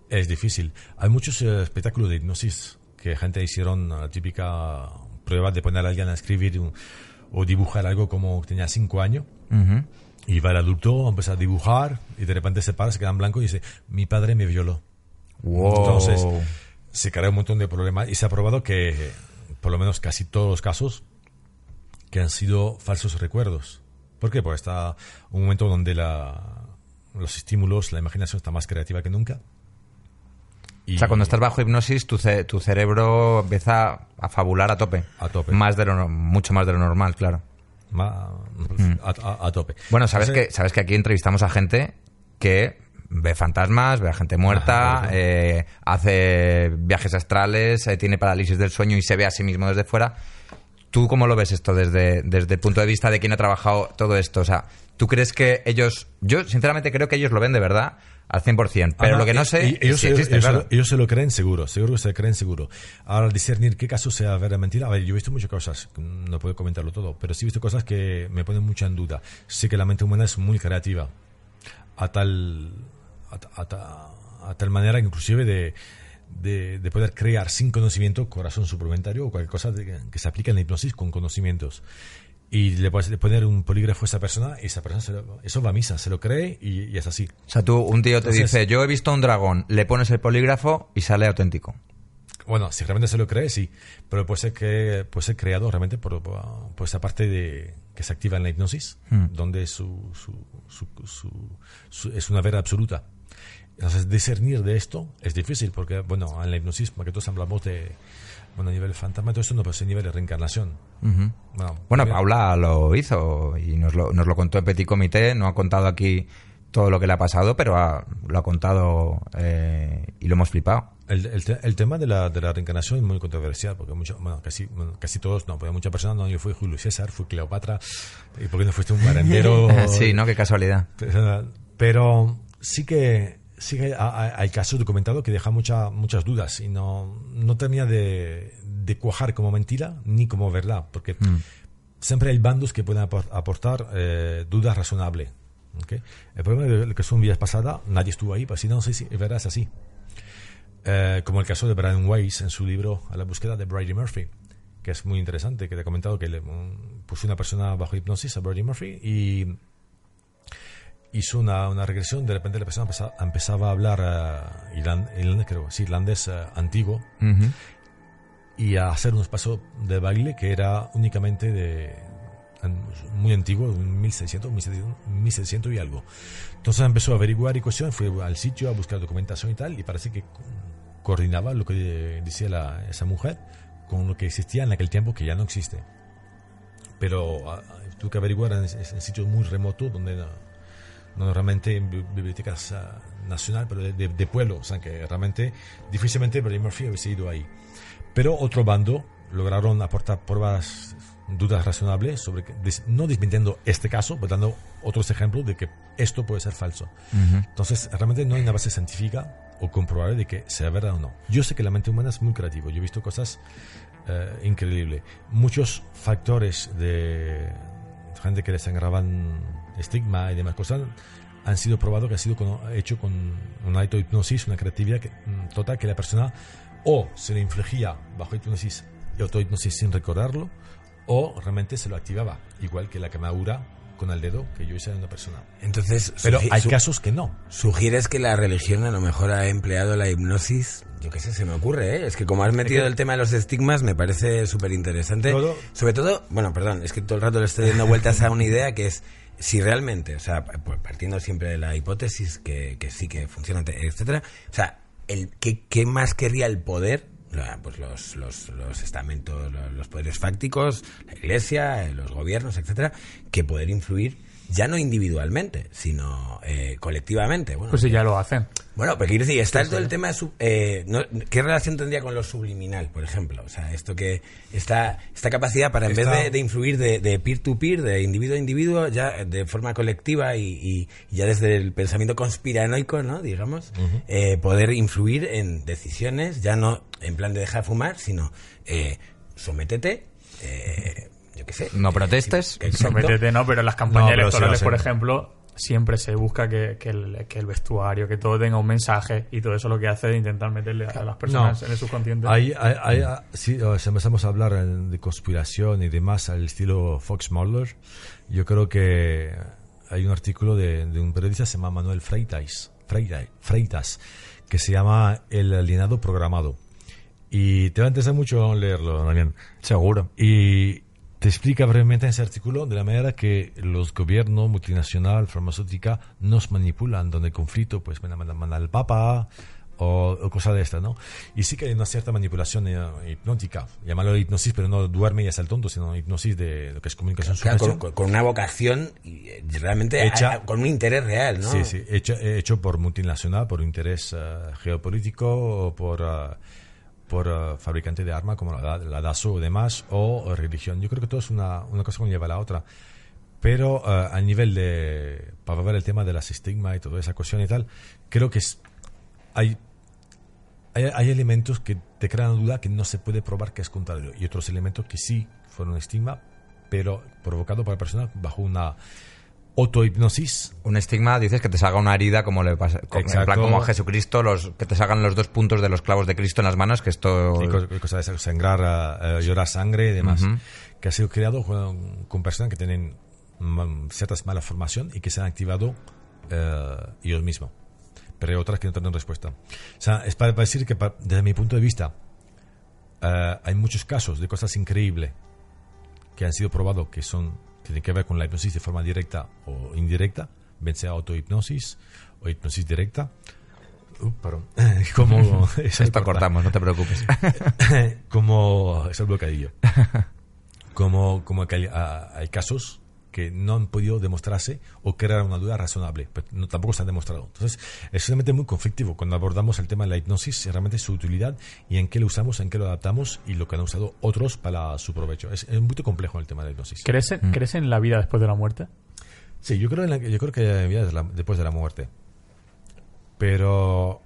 es difícil. Hay muchos eh, espectáculos de hipnosis que gente hicieron la típica prueba de poner a alguien a escribir o dibujar algo como tenía cinco años. Y va el adulto, empieza a dibujar y de repente se para, se queda en blanco y dice, mi padre me violó. Entonces, se crea un montón de problemas y se ha probado que por lo menos casi todos los casos, que han sido falsos recuerdos. ¿Por qué? Porque está un momento donde la, los estímulos, la imaginación está más creativa que nunca. O sea, cuando estás bajo hipnosis, tu, tu cerebro empieza a fabular a tope. A tope. Más de lo, mucho más de lo normal, claro. Mm. a, tope. Bueno, sabes, que, sabes que aquí entrevistamos a gente que ve fantasmas, ve a gente muerta, eh, hace viajes astrales, eh, tiene parálisis del sueño y se ve a sí mismo desde fuera. ¿Tú cómo lo ves esto desde, desde el punto de vista de quien ha trabajado todo esto? O sea, ¿tú crees que ellos... Yo sinceramente creo que ellos lo ven de verdad al 100%, pero lo que no sé ellos, ellos, se lo creen seguro, seguro que se lo creen seguro. Ahora, discernir qué caso sea verdad mentira, a ver, yo he visto muchas cosas, no puedo comentarlo todo, pero sí he visto cosas que me ponen mucha en duda. Sé que la mente humana es muy creativa, a tal a, tal manera inclusive de, de, poder crear sin conocimiento corazón suplementario o cualquier cosa que se aplique en la hipnosis con conocimientos. Y le puedes poner un polígrafo a esa persona y esa persona eso va a misa, se lo cree y, es así. O sea, tú, un tío te dice, yo he visto un dragón, le pones el polígrafo y sale auténtico. Bueno, si realmente se lo cree, sí. Pero puede ser, que, puede ser creado realmente por, por esa parte de, que se activa en la hipnosis, hmm. donde su, su, es una verdad absoluta. Entonces, discernir de esto es difícil porque, bueno, en la hipnosis, porque todos hablamos de, bueno, a nivel fantasma, todo esto no, pero es a nivel de reencarnación. Bueno, Paula lo hizo y nos lo, nos lo contó en Petit Comité, no ha contado aquí todo lo que le ha pasado, pero lo ha contado eh, y lo hemos flipado. El, el, tema de la, de la, reencarnación es muy controversial, porque mucho, bueno, casi, casi todos, no, porque muchas personas, no, yo fui Julio César, fui Cleopatra, y por qué no fuiste un barrendero. sí, ¿no? Qué casualidad. Pero sí que sí que hay, casos documentados que dejan mucha, muchas dudas y no, no termina de, de, cuajar como mentira ni como verdad, porque mm. siempre hay bandos que pueden aportar eh, dudas razonables. El problema de que son vidas pasadas, nadie estuvo ahí, pero si no sé si es verdad, es así. Eh, como el caso de Brian Weiss en su libro A la búsqueda de Brady Murphy, que es muy interesante, que te he comentado que le puso una persona bajo hipnosis a Brady Murphy y hizo una, una, regresión, de repente la persona empezaba, a hablar uh, irlandés, creo, sí, irlandés eh, antiguo y a hacer unos pasos de baile que era únicamente de muy antiguo, 1600, 1700 y algo. Entonces empezó a averiguar y cuestión, fue al sitio a buscar documentación y tal, y parece que coordinaba lo que decía la, esa mujer con lo que existía en aquel tiempo que ya no existe. Pero uh, tuve que averiguar en, en sitios muy remotos donde no realmente en bibliotecas nacional, pero de, pueblo, o sea que realmente difícilmente Brian Murphy hubiese ido ahí. Pero otro bando lograron aportar pruebas, dudas razonables sobre que, no desmintiendo este caso, pero dando otros ejemplos de que esto puede ser falso. Entonces, realmente no hay una base científica o comprobable de que sea verdad o no. Yo sé que la mente humana es muy creativa, yo he visto cosas eh, increíbles. Muchos factores de gente que les graban estigma y demás cosas, han sido probados que ha sido hecho con una autohipnosis, una creatividad mm, total que la persona o se le infligía bajo hipnosis y autohipnosis sin recordarlo, o realmente se lo activaba, igual que la quemadura con el dedo que yo hice en una persona. Entonces, pero hay casos que no. ¿Sugieres que la religión a lo mejor ha empleado la hipnosis? Yo qué sé, se me ocurre, ¿eh? Es que como has metido el tema de los estigmas, me parece súper interesante. Sobre todo, bueno, perdón, es que todo el rato le estoy dando vueltas a una idea que es si realmente, o sea, pues partiendo siempre de la hipótesis que, que sí que funciona, etcétera, o sea, el, ¿qué, ¿qué más querría el poder pues los, los, los estamentos, los, poderes fácticos, la iglesia, los gobiernos, etcétera, que poder influir ya no individualmente, sino eh, colectivamente. Bueno, pues sí, ya lo hacen. Bueno, pero quiero decir, está todo el tema de eh, no, ¿qué relación tendría con lo subliminal, por ejemplo? O sea, esto que esta, esta capacidad para en vez de, de, influir de, de peer-to-peer, de individuo a individuo, ya de forma colectiva y, y ya desde el pensamiento conspiranoico, ¿no? Digamos, eh, poder influir en decisiones, ya no en plan de dejar fumar, sino eh, sométete, eh, yo qué sé. No protestes. Sométete, no, pero en las campañas No, pero sí, electorales, sí. por ejemplo, siempre se busca que, que el, que el vestuario, que todo tenga un mensaje y todo eso lo que hace es intentar meterle a las personas No. en el subconsciente. Hay, hay, hay- sí, o sea, empezamos a hablar de conspiración y demás al estilo Fox Mulder. Yo creo que hay un artículo de, de un periodista se llama Manuel Freitas, Freitas, Freitas, que se llama El alienado programado. Y te va a interesar mucho leerlo, Damián. Seguro. Y te explica brevemente en ese artículo de la manera que los gobiernos multinacional, farmacéutica, nos manipulan, donde el conflicto, pues, van a mandar mandar al Papa o, o cosas de estas, ¿no? Y sí que hay una cierta manipulación eh, hipnótica, llamarlo hipnosis, pero no duerme y es el tonto, sino hipnosis de lo que es comunicación Claro, con, con- una vocación y eh, realmente Hecha- a- con un interés real, ¿no? Sí, sí, hecho, hecho por multinacional, por interés eh, geopolítico o por, eh, por eh, fabricante de armas como la, DASO o demás, o, o religión. Yo creo que todo es una, una cosa que lleva a la otra. Pero eh, a nivel de, para ver el tema de las estigmas y toda esa cuestión y tal, creo que es, hay, hay, hay elementos que te crean duda que no se puede probar que es contrario y otros elementos que sí fueron estigma, pero provocado por la persona bajo una autohipnosis Un estigma, dices que te salga una herida como le pasa, como- en plan como a Jesucristo, los, que te salgan los dos puntos de los clavos de Cristo en las manos, que esto... y co- cosas de sangrar, eh, llorar sangre y demás, Ujú. que ha sido creado con, con personas que tienen mm, ciertas malas formación y que se han activado eh, ellos mismos, pero hay otras que no tienen respuesta. O sea, es para, para decir que pa- desde mi punto de vista eh, hay muchos casos de cosas increíbles que han sido probados que son tienen que ver con la hipnosis de forma directa o indirecta, bien sea autohipnosis o hipnosis directa. Uh, perdón. Como Esto corta cortamos, no te preocupes. como es el bocadillo como como que hay, ah, hay casos que no han podido demostrarse o crear una duda razonable, pero no, tampoco se han demostrado. Entonces, es realmente muy conflictivo cuando abordamos el tema de la hipnosis, realmente su utilidad y en qué lo usamos, en qué lo adaptamos y lo que han usado otros para su provecho. Es, es muy complejo el tema de la hipnosis. ¿Crees, en, ¿Crees en la vida después de la muerte? Sí, yo creo, en la- yo creo que hay vida de la- después de la muerte. Pero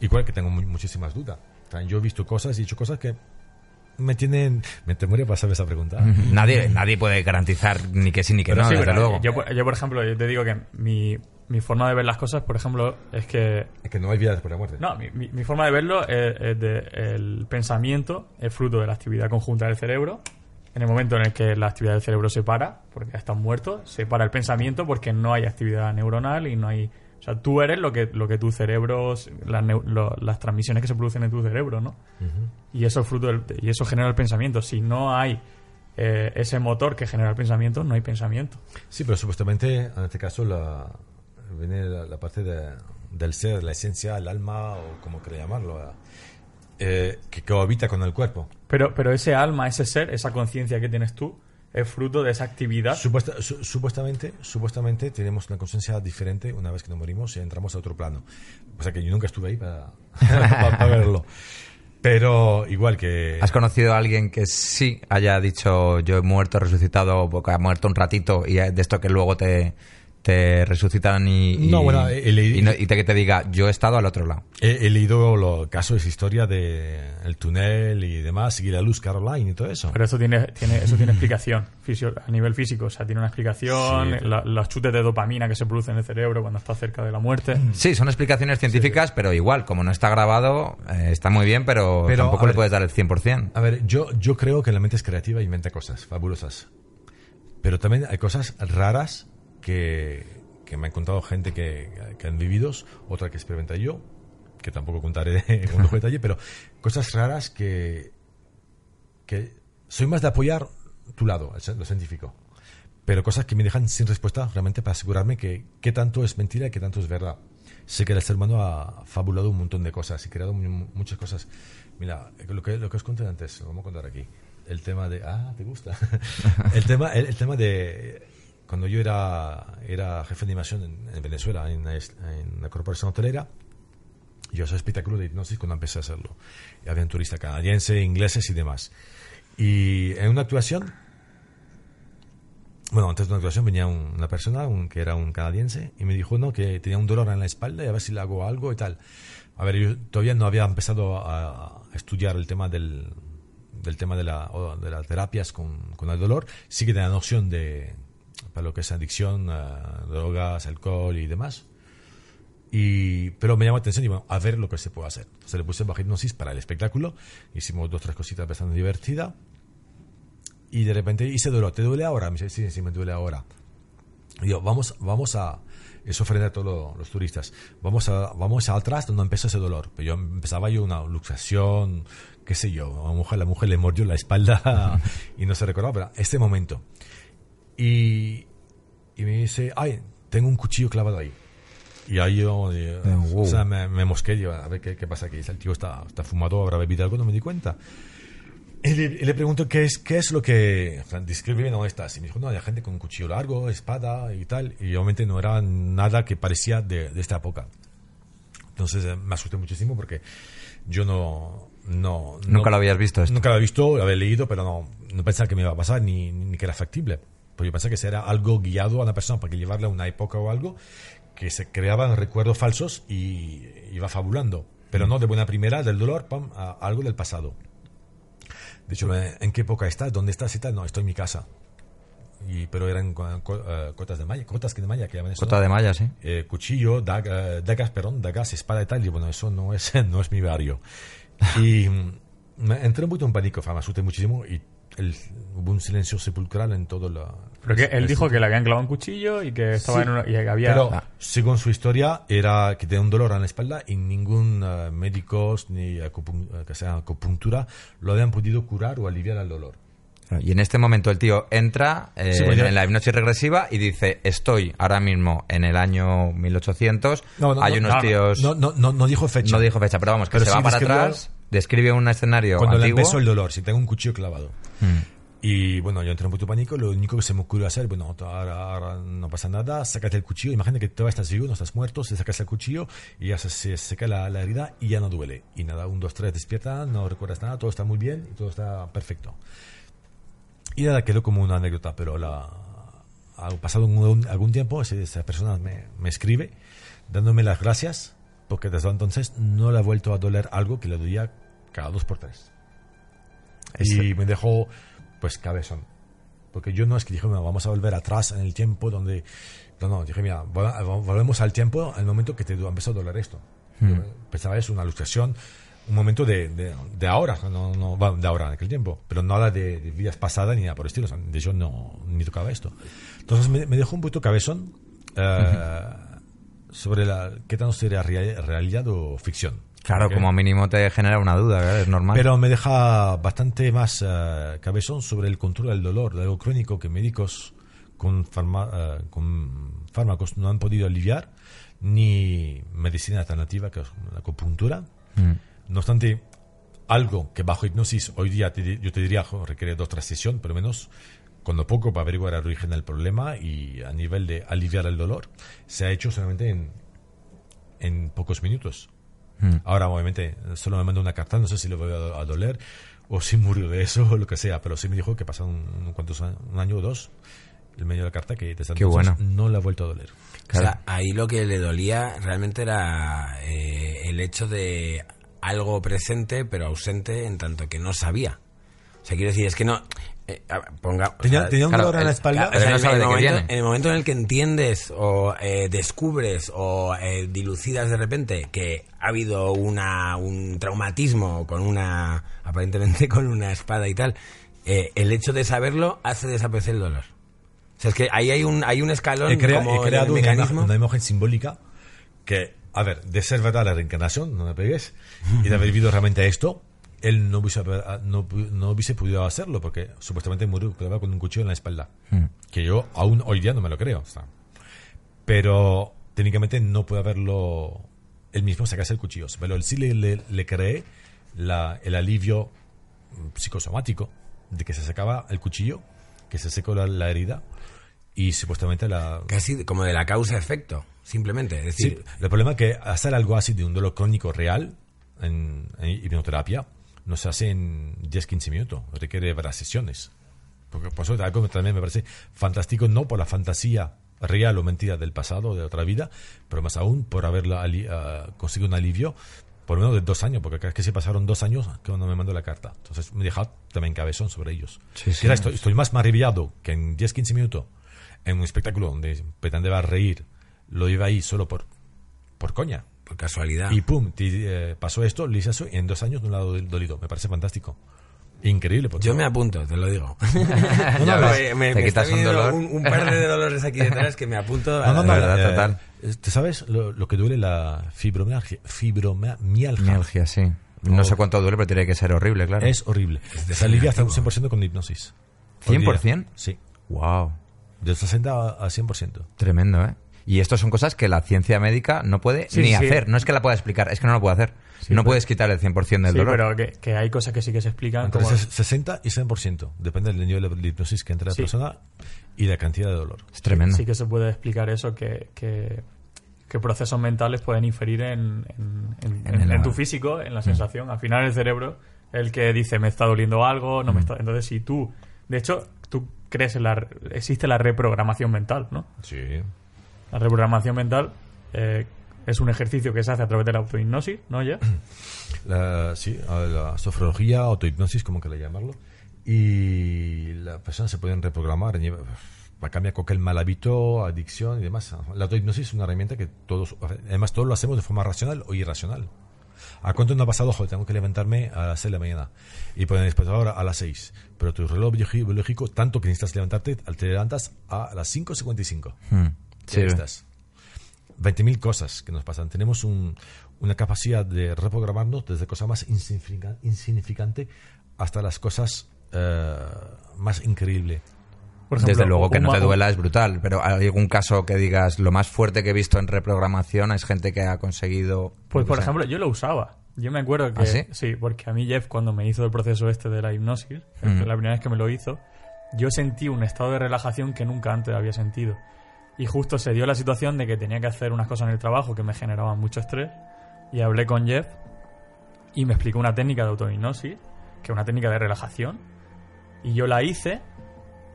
igual que tengo mu- muchísimas dudas. Yo he visto cosas y he hecho cosas que me tienen... Me temuría pasar esa pregunta. nadie, nadie puede garantizar ni que sí ni que Pero no, sí, desde pero luego. Yo, por- yo, por ejemplo, yo te digo que mi, mi forma de ver las cosas, por ejemplo, es que Es que no hay vida después de la muerte. No, mi, mi- mi forma de verlo es, es de el pensamiento es fruto de la actividad conjunta del cerebro. En el momento en el que la actividad del cerebro se para, porque ya estás muerto, se para el pensamiento porque no hay actividad neuronal y no hay... O sea, tú eres lo que, lo que tu cerebro, las, las transmisiones que se producen en tu cerebro, ¿no? Y eso es fruto del- y eso genera el pensamiento. Si no hay eh, ese motor que genera el pensamiento, no hay pensamiento. Sí, pero supuestamente, en este caso, la, viene la, la parte de- del ser, la esencia, el alma, o como quiera llamarlo, eh, que cohabita con el cuerpo. Pero, pero ese alma, ese ser, esa conciencia que tienes tú, es fruto de esa actividad Supuesta- su- supuestamente, supuestamente tenemos una conciencia diferente una vez que nos morimos y entramos a otro plano. O sea que yo nunca estuve ahí para, para- para verlo. Pero igual que... ¿Has conocido a alguien que sí haya dicho yo he muerto, resucitado, porque ha muerto un ratito y de esto que luego te, te resucitan y, y, No, bueno, he leído- y no- y te, que te diga yo he estado al otro lado? He, he leído los casos, historia de el túnel y demás, seguir la luz Caroline y todo eso. Pero eso tiene, tiene, eso tiene explicación fisio- a nivel físico. O sea, tiene una explicación. Sí. la- los chutes de dopamina que se producen en el cerebro cuando está cerca de la muerte. Sí, son explicaciones científicas, pero igual, como no está grabado, eh, está muy bien, pero, Pero, tampoco le ver. puedes dar el 100%. A ver, yo, yo creo que la mente es creativa y inventa cosas fabulosas. Pero también hay cosas raras que, que me han contado gente que, que han vivido, otra que experimenté yo, que tampoco contaré con lujo de detalle, pero cosas raras que, que soy más de apoyar tu lado, lo científico. pero cosas que me dejan sin respuesta realmente para asegurarme que qué tanto es mentira y qué tanto es verdad. Sé que el ser humano ha fabulado un montón de cosas y creado mu- muchas cosas. Mira, lo que, lo que os conté antes, lo vamos a contar aquí. El tema de... Ah, ¿te gusta? el, tema, el, el tema de... Cuando yo era, era jefe de animación en, en Venezuela, en, en la corporación hotelera, yo hacía espectáculo de hipnosis cuando empecé a hacerlo. Y había un turista canadiense, ingleses y demás. Y en una actuación, bueno, antes de una actuación venía un- una persona un- que era un canadiense y me dijo no que tenía un dolor en la espalda y a ver si le hago algo y tal. A ver, yo todavía no había empezado a, a estudiar el tema del, del tema de, la, de las terapias con, con el dolor. Sí que tenía noción de para lo que es adicción, a drogas, alcohol y demás. Y, pero me llamó la atención y bueno, a ver lo que se puede hacer. Entonces le puse bajo hipnosis para el espectáculo. Hicimos dos tres cositas bastante divertidas. Y de repente hice dolor. ¿Te duele ahora? Me dice, sí, sí, me duele ahora. Y yo, vamos, vamos a... Eso frena a todos lo- los turistas. Vamos a, vamos a atrás donde empezó ese dolor. Pero yo empezaba yo una luxación, qué sé yo. A la mujer, la mujer le mordió la espalda y no se recordaba. Pero este momento. Y, y me dice, ay, tengo un cuchillo clavado ahí. Y ahí yo, eh, wow. o sea, me, me mosqué, digo, a ver qué, qué pasa aquí. El tío está, está fumado, habrá bebido algo, no me di cuenta. Y le, y le pregunto qué es, qué es lo que... O sea, describe no estás. Y me dijo, no, hay gente con cuchillo largo, espada y tal. Y obviamente no era nada que parecía de, de esta época. Entonces eh, me asusté muchísimo porque yo no... no Nunca no- lo habías visto esto. Nunca lo había visto, lo había leído, pero no, no pensaba que me iba a pasar ni, ni que era factible. Pues yo pensaba que era algo guiado a una persona para que llevarle a una época o algo que se creaban recuerdos falsos y iba fabulando. Pero no de buena primera, del dolor, pam, a algo del pasado. De hecho, ¿en qué época estás? ¿Dónde estás y tal? No, estoy en mi casa. Y, pero eran eh, cotas de malla, cotas que de malla que llaman eso. Cota ¿no? de malla, sí. eh, cuchillo, dag- eh, dagas, perdón, dagas, espada y tal. Y bueno, eso no es, no es mi barrio. Y mm, me entré un poquito en pánico, me asusté muchísimo y el- hubo un silencio sepulcral en todo la... Pero que él dijo que le habían clavado un cuchillo y que estaba Sí. en una, y que había... Pero, Ah. según su historia, era que tenía un dolor en la espalda y ningún eh, médicos ni acupun- eh, que sea acupuntura lo habían podido curar o aliviar el dolor. Y en este momento el tío entra eh, Sí, en la hipnosis regresiva y dice, estoy ahora mismo en el año 1800, No, no, hay no, unos no, tíos... No, no, no, no dijo fecha. No dijo fecha, pero vamos, que Pero se sí va para atrás, describe un escenario Cuando le antiguo. empezó el dolor, si tengo un cuchillo clavado. Mm. Y bueno, yo entré en puto pánico. Lo único que se me ocurrió hacer, bueno, ahora, ahora no pasa nada, sácate el cuchillo. Imagina que todavía estás vivo, no estás muerto, se sacas el cuchillo y ya se, se seca la, la herida y ya no duele. Y nada, un, dos, tres, despierta, no recuerdas nada, todo está muy bien y todo está perfecto. Y nada, quedó como una anécdota, pero la, ha pasado un- algún tiempo, esa persona me, me escribe dándome las gracias porque desde entonces no le ha vuelto a doler algo que le dolía cada dos por tres. Ese- Y me dejó, pues, cabezón. Porque yo no es que dije, "Bueno, vamos a volver atrás en el tiempo donde... No, no, dije, mira, vol- vol- volvemos al tiempo, al momento que te empezó a doler esto. Yo Pensaba es una ilustración, un momento de, de, de ahora, no, no, bueno, de ahora en aquel tiempo, pero nada de, de vidas pasadas ni nada por el estilo. O sea, de hecho, no, ni tocaba esto. Entonces me, me dejó un poquito cabezón eh, sobre la, qué tanto sería rea- realidad o ficción. Claro, como mínimo te genera una duda, ¿verdad? es normal. Pero me deja bastante más eh, cabezón sobre el control del dolor, de algo crónico que médicos con, farma- eh, con fármacos no han podido aliviar, ni medicina alternativa, que es la acupuntura. Mm. No obstante, algo que bajo hipnosis hoy día te yo te diría requiere dos tres sesiones, pero menos con lo poco para averiguar el origen del problema y a nivel de aliviar el dolor, se ha hecho solamente en, en pocos minutos. Mm. Ahora, obviamente, solo me mandó una carta, no sé si le voy a, a doler o si murió de eso o lo que sea, pero sí me dijo que pasó un, un- ¿cuántos años? un año o dos, el medio de la carta, que desde bueno. no le ha vuelto a doler. O sea, ahí lo que le dolía realmente era eh, el hecho de algo presente pero ausente en tanto que no sabía. O sea, quiero decir, es que no... eh, ponga, o Tenía, sea, tenía un claro, dolor en la el- espalda. Claro, o sea, no en, el momento, en el momento en el que entiendes o eh, descubres o eh, dilucidas de repente que ha habido una, un traumatismo con una, aparentemente con una espada y tal, eh, el hecho de saberlo hace desaparecer el dolor. O sea, es que ahí hay un, hay un escalón he, crea- como he creado una, mecanismo. imagen, una imagen simbólica que, a ver, de ser verdad la reencarnación, no me pegues, y de haber vivido realmente esto, él no hubiese, no, no hubiese podido hacerlo porque supuestamente murió con un cuchillo en la espalda. Hmm. Que yo aún hoy día no me lo creo. o sea. Pero técnicamente no puede haberlo él mismo sacarse el cuchillo. Pero él sí le, le, le cree la- el alivio mm, psicosomático de que se sacaba el cuchillo, que se secó la, la herida y supuestamente la... Casi como de la causa-efecto, simplemente. Es Sí, decir, el problema es que hacer algo así de un dolor crónico real en, en hipnoterapia no se hace en 10-15 minutos, requiere varias sesiones. Porque por eso algo también me parece fantástico, no por la fantasía real o mentira del pasado, de otra vida, pero más aún por haber ali- ah, conseguido un alivio por lo menos de dos años, porque creo que se pasaron dos años que cuando me mandó la carta. Entonces me dejó también cabezón sobre ellos. Sí, sí. Mira, estoy, estoy más maravillado que en 10-15 minutos en un espectáculo donde pretendía reír, lo iba ahí solo por, por coña. Por casualidad. Y pum, eh, pasó esto, lo hice eso y en dos años no lo ha dolido. Me parece fantástico. Increíble. por Yo me apunto, te lo digo. Ya No, ves, me, me- te me quitas está un dolor. Un, un par de dolores aquí detrás que me apunto. a No, no, no, la- verdad, eh, total. eh, ¿Te sabes lo, lo que duele la fibromialgia? Fibromialgia. Mialgia, sí. No sé cuánto duele, pero tiene que ser horrible, claro. Es horrible. Se alivia hasta un 100% con hipnosis. Por día. ¿100%? Sí. Wow. Del 60 a a 100%. Tremendo, ¿eh? Y estas son cosas que la ciencia médica no puede Sí, ni sí. hacer. No es que la pueda explicar, es que no lo puede hacer. Sí, no pero- puedes quitar el 100% del Sí, dolor. pero que, que hay cosas que sí que se explican Entre como... ses- 60 y 100%. Depende del nivel de hipnosis que entre la Sí. persona y la cantidad de dolor. Es tremendo. Sí que se puede explicar eso, que, que, que procesos mentales pueden inferir en, en, en- En en- el- en tu físico, en la sensación. Al final el cerebro el que dice me está doliendo algo, no me está... Entonces si tú... De hecho, tú crees en la... Existe la reprogramación mental, ¿no? Sí. La reprogramación mental eh, es un ejercicio que se hace a través de la autohipnosis, ¿no, ya? La, sí, la sofrología, autohipnosis, como que le llamarlo. Y las personas se pueden reprogramar, lleva- va a cambiar cualquier mal hábito, adicción y demás. La autohipnosis es una herramienta que todos, además todos lo hacemos de forma racional o irracional. ¿A cuánto no ha pasado? Joder, tengo que levantarme a las 6 de la mañana y poner después ahora a las 6. Pero tu reloj biológico, biológico, tanto que necesitas levantarte, te levantas a las 5.55. Hmm. ¿Qué Sí, estás? 20.000 cosas que nos pasan. Tenemos un- una capacidad de reprogramarnos desde cosas más insignifica- insignificantes hasta las cosas eh, más increíbles. Ejemplo, Desde luego que no te duela es brutal, pero ¿hay algún caso que digas lo más fuerte que he visto en reprogramación es gente que ha conseguido... Pues por ejemplo, yo lo usaba. Yo me acuerdo que... ¿Ah, sí? porque a mí Jeff cuando me hizo el proceso este de la hipnosis, que Mm. la primera vez que me lo hizo, yo sentí un estado de relajación que nunca antes había sentido. Y justo se dio la situación de que tenía que hacer unas cosas en el trabajo que me generaban mucho estrés. Y hablé con Jeff y me explicó una técnica de autohipnosis, que es una técnica de relajación. Y yo la hice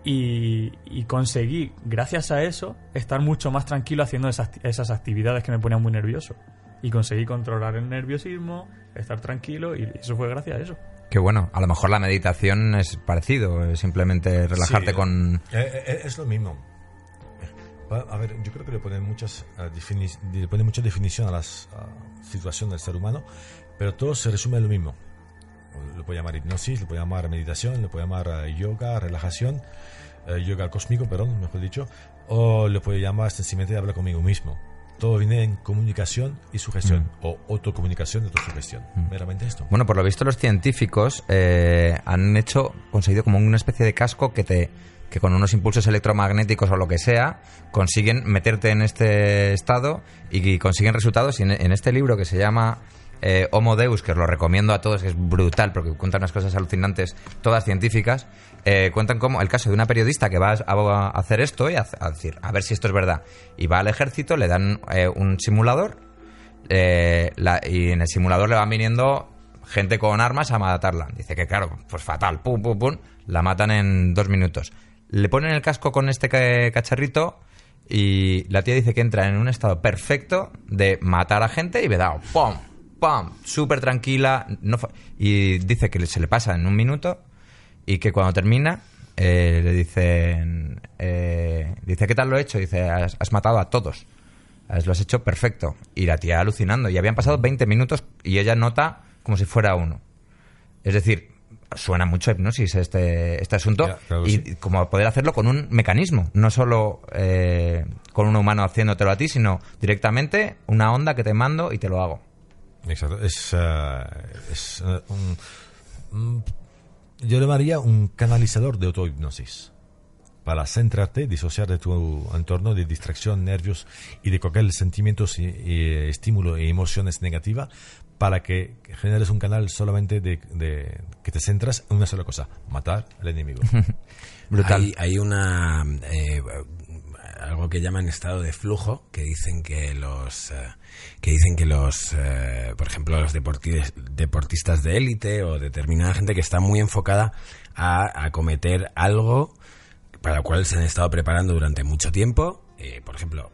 y, y conseguí, gracias a eso, estar mucho más tranquilo haciendo esas, esas actividades que me ponían muy nervioso. Y conseguí controlar el nerviosismo, estar tranquilo, y eso fue gracias a eso. Qué bueno, a lo mejor la meditación es parecido, es simplemente relajarte Sí, con... eh, eh, es lo mismo. A ver, yo creo que le ponen muchas defini- le ponen mucha definición a la situación del ser humano, pero todo se resume a lo mismo. Lo puede llamar hipnosis, lo puede llamar meditación, lo puede llamar eh, yoga, relajación, eh, yoga cósmico, perdón, mejor dicho, o lo puede llamar sencillamente hablar conmigo mismo. Todo viene en comunicación y sugestión, o autocomunicación y autosugestión. Meramente esto. Bueno, por lo visto los científicos eh, han hecho, conseguido como una especie de casco que te que con unos impulsos electromagnéticos o lo que sea consiguen meterte en este estado y, consiguen resultados. Y en, este libro que se llama eh, Homo Deus, que os lo recomiendo a todos, es brutal porque cuenta unas cosas alucinantes, todas científicas, eh, cuentan como el caso de una periodista que va a, hacer esto y a, a decir, a ver si esto es verdad. Y va al ejército, le dan eh, un simulador eh, la- y en el simulador le van viniendo gente con armas a matarla. Dice que claro, pues fatal, pum, pum, pum, la matan en dos minutos. Le ponen el casco con este ca- cacharrito y la tía dice que entra en un estado perfecto de matar a gente y vedado, pum, pum, súper tranquila. No y dice que se le pasa en un minuto y que cuando termina eh, le dicen, eh, dice, ¿qué tal lo he hecho? Dice, has, has matado a todos. Lo has hecho perfecto. Y la tía alucinando. Y habían pasado 20 minutos y ella nota como si fuera uno. Es decir, suena mucho a hipnosis este, este asunto. Ya, claro que y sí. como poder hacerlo con un mecanismo. No solo eh, con un humano haciéndotelo a ti, sino directamente una onda que te mando y te lo hago. Exacto. Es, es eh, un- yo le llamaría un canalizador de autohipnosis para centrarte, disociar de tu entorno de distracción, nervios y de cualquier sentimientos y, y, estímulo e emociones negativas para que generes un canal solamente de, de, que te centras en una sola cosa, matar al enemigo. Brutal. Hay, hay una eh, algo que llaman estado de flujo que dicen que los eh, que dicen que los eh, por ejemplo los deporti- deportistas de élite o determinada gente que está muy enfocada a acometer algo para lo cual se han estado preparando durante mucho tiempo eh, por ejemplo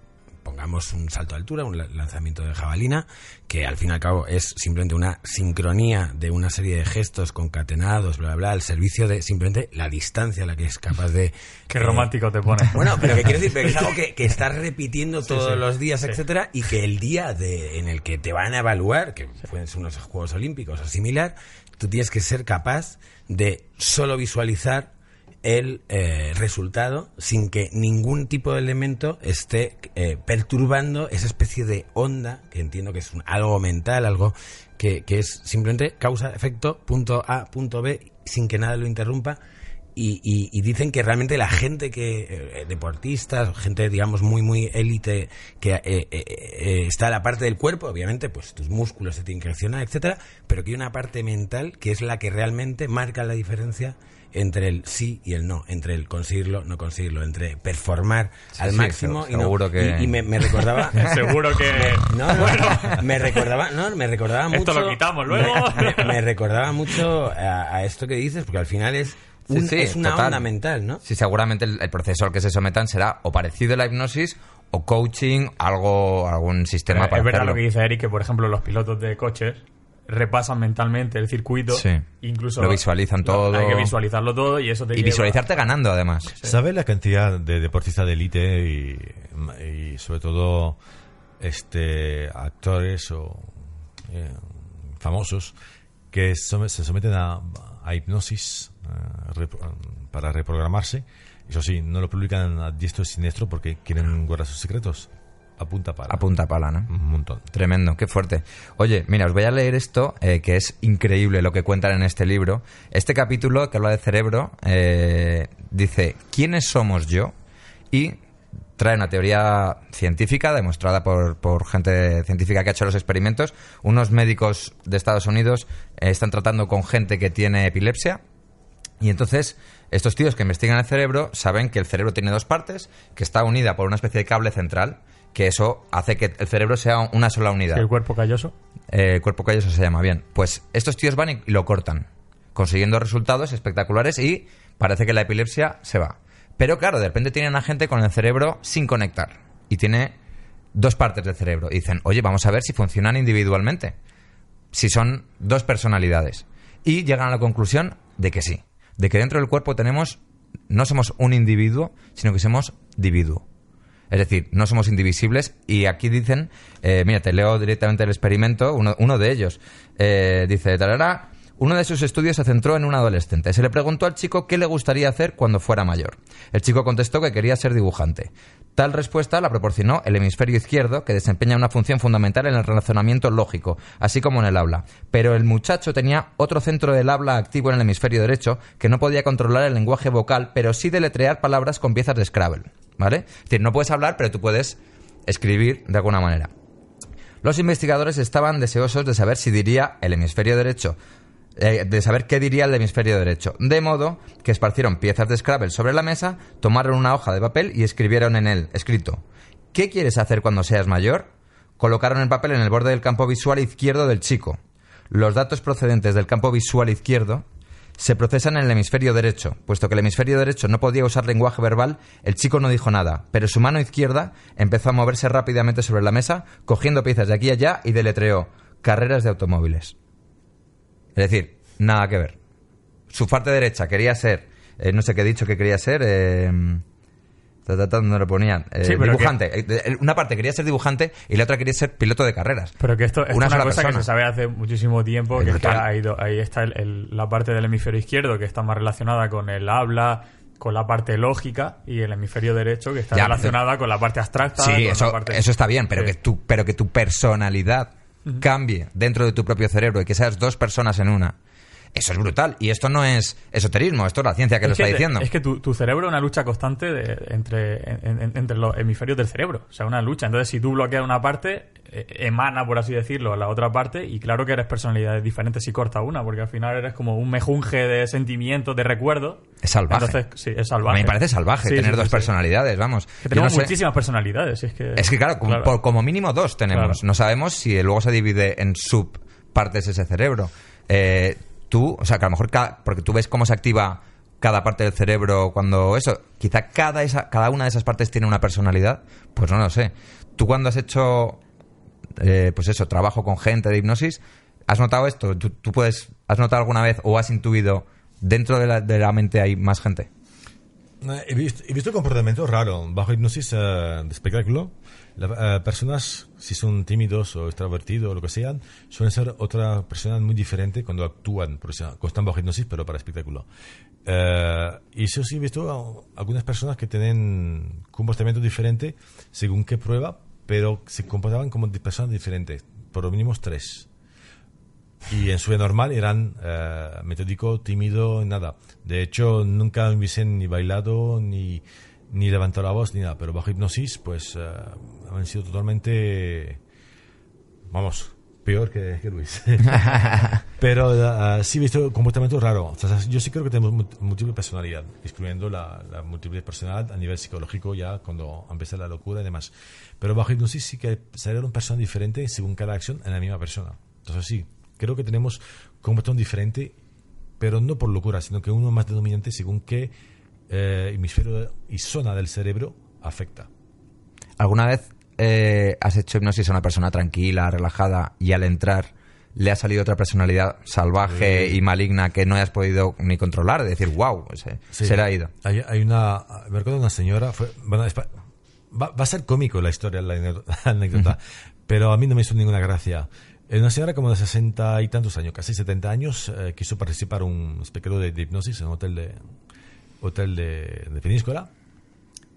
pongamos un salto de altura, un la- lanzamiento de jabalina, que al fin y al cabo es simplemente una sincronía de una serie de gestos concatenados, bla, bla, bla, al servicio de simplemente la distancia a la que es capaz de... Qué eh, romántico te pones. bueno, pero que quiero decir, pero es algo que, que estás repitiendo todos sí, los días, sí. etcétera, y que el día de, en el que te van a evaluar, que pueden ser unos Juegos Olímpicos o similar, tú tienes que ser capaz de solo visualizar el eh, resultado sin que ningún tipo de elemento esté eh, perturbando esa especie de onda, que entiendo que es un- algo mental, algo que, que es simplemente causa, efecto, punto A, punto B, sin que nada lo interrumpa. Y, y- y dicen que realmente la gente que, eh, deportistas, gente digamos muy, muy élite, que eh, eh, está la parte del cuerpo, obviamente, pues tus músculos se tienen que etcétera, pero que hay una parte mental que es la que realmente marca la diferencia entre el sí y el no, entre el conseguirlo, no conseguirlo, entre performar Sí, al sí, máximo se- y no. que- Y, y me, me recordaba. Seguro que... No, no, me recordaba, no, me recordaba mucho. Esto lo quitamos luego. Me, me recordaba mucho a, a esto que dices, porque al final es, Sí, un- sí, es una total. onda mental, ¿no? Sí, seguramente el, el proceso al que se sometan será o parecido a la hipnosis o coaching, algo, algún sistema Pero para es verdad hacerlo. lo que dice Eric, que por ejemplo los pilotos de coches repasan mentalmente el circuito, Sí. incluso Lo visualizan todo. Hay que visualizarlo todo y eso te Y lleva- visualizarte ganando, además. ¿Sabes la cantidad de deportistas de élite y, y sobre todo este actores o eh, famosos que se someten a, a hipnosis eh, repro- para reprogramarse? Eso sí, no lo publican a diestro y siniestro porque quieren guardar sus secretos. A punta pala. A punta pala, ¿no? Un montón. Tremendo, qué fuerte. Oye, mira, os voy a leer esto, eh, que es increíble lo que cuentan en este libro. Este capítulo, que habla de cerebro, eh, dice, ¿quiénes somos yo? Y trae una teoría científica demostrada por, por gente científica que ha hecho los experimentos. Unos médicos de Estados Unidos eh, están tratando con gente que tiene epilepsia y entonces, estos tíos que investigan el cerebro saben que el cerebro tiene dos partes, que está unida por una especie de cable central, que eso hace que el cerebro sea una sola unidad. el cuerpo calloso. Eh, el cuerpo calloso se llama bien. Pues estos tíos van y lo cortan, consiguiendo resultados espectaculares y parece que la epilepsia se va. Pero claro, de repente tienen a gente con el cerebro sin conectar y tiene dos partes del cerebro. Y dicen, oye, vamos a ver si funcionan individualmente, si son dos personalidades. Y llegan a la conclusión de que sí, de que dentro del cuerpo tenemos, no somos un individuo, sino que somos dividuo. Es decir, no somos indivisibles y aquí dicen, eh, mira, te leo directamente el experimento, uno, uno de ellos. Eh, dice, tarará, uno de sus estudios se centró en un adolescente. Se le preguntó al chico qué le gustaría hacer cuando fuera mayor. El chico contestó que quería ser dibujante. Tal respuesta la proporcionó el hemisferio izquierdo, que desempeña una función fundamental en el razonamiento lógico, así como en el habla. Pero el muchacho tenía otro centro del habla activo en el hemisferio derecho, que no podía controlar el lenguaje vocal, pero sí deletrear palabras con piezas de Scrabble. Es decir, no puedes hablar, pero tú puedes escribir de alguna manera. Los investigadores estaban deseosos de saber si diría el hemisferio derecho, eh, de saber qué diría el hemisferio derecho, de modo que esparcieron piezas de Scrabble sobre la mesa, tomaron una hoja de papel y escribieron en él, escrito, ¿qué quieres hacer cuando seas mayor? Colocaron el papel en el borde del campo visual izquierdo del chico. Los datos procedentes del campo visual izquierdo se procesan en el hemisferio derecho. Puesto que el hemisferio derecho no podía usar lenguaje verbal, el chico no dijo nada, pero su mano izquierda empezó a moverse rápidamente sobre la mesa, cogiendo piezas de aquí y allá y deletreó carreras de automóviles. Es decir, nada que ver. Su parte derecha quería ser, eh, no sé qué he dicho que quería ser, eh, ¿dónde lo ponían? Eh, Sí, pero dibujante. Eh, Una parte quería ser dibujante y la otra quería ser piloto de carreras. Pero que esto es Una una, sola cosa persona. que se sabe hace muchísimo tiempo, que es que brutal. ha ido- ahí está el- el- la parte del hemisferio izquierdo que está más relacionada con el habla, con la parte lógica, y el hemisferio derecho que está Ya, relacionada con la parte abstracta. Sí, la eso, parte- eso está bien, pero, Sí. que tu, pero que tu personalidad cambie dentro de tu propio cerebro y que seas dos personas en una Eso es brutal. Y esto no es esoterismo, esto es la ciencia que lo Es está te- diciendo. Es que tu, tu cerebro es una lucha constante de- entre, en- en- entre los hemisferios del cerebro. O sea, una lucha. Entonces, si tú bloqueas una parte, eh, emana, por así decirlo, la otra parte. Y claro que eres personalidades diferentes si cortas una, porque al final eres como un mejunje de sentimientos, de recuerdos. Es salvaje. Entonces, sí, es A mí me parece salvaje Sí, tener sí, dos sí, personalidades, vamos. Que tenemos no sé- muchísimas personalidades. Es que, Es que claro, como, por- como mínimo dos tenemos. Claro. No sabemos si luego se divide en subpartes ese cerebro. Eh, tú, o sea, que a lo mejor, ca- porque tú ves cómo se activa cada parte del cerebro cuando eso, quizá cada, esa, cada una de esas partes tiene una personalidad, pues no lo sé. Tú cuando has hecho, eh, pues eso, trabajo con gente de hipnosis, ¿has notado esto? ¿Tú, tú puedes, has notado alguna vez o has intuido dentro de la, de la mente hay más gente? Eh, He visto, he visto comportamientos raros. Bajo hipnosis eh, de espectáculo, las eh, personas, si son tímidos o extrovertidos o lo que sean, suelen ser otra persona muy diferente cuando actúan, por eso, están bajo hipnosis, pero para espectáculo. Eh, y eso sí he visto a- algunas personas que tienen comportamiento diferente según qué prueba, pero se comportaban como personas diferentes, por lo mínimo tres. Y en su vida normal eran eh, metódico, tímido, nada. De hecho, nunca hubiesen ni bailado, ni, ni levantado la voz, ni nada. Pero bajo hipnosis, pues eh, han sido totalmente, vamos, peor que, que Luis. Pero eh, sí he visto comportamiento raro. O sea, yo sí creo que tenemos múltiple personalidad, excluyendo la, la múltiple personalidad a nivel psicológico ya cuando empieza la locura y demás. Pero bajo hipnosis sí que salieron personas diferentes según cada acción en la misma persona. Entonces sí, creo que tenemos comportamiento diferente, pero no por locura, sino que uno más dominante según qué eh, hemisferio y zona del cerebro afecta. ¿Alguna vez eh, has hecho hipnosis a una persona tranquila, relajada, y al entrar le ha salido otra personalidad salvaje y maligna que no hayas podido ni controlar? De decir, wow, se, Sí. se le ha ido. Hay, hay una, me recuerdo una señora, fue, bueno, es va, va a ser cómico la historia, la anécdota, pero a mí no me hizo ninguna gracia. Eh, Una señora como de 60 y tantos años, casi 70 años, eh, quiso participar en un espectáculo de, de hipnosis en un hotel de, hotel de, de.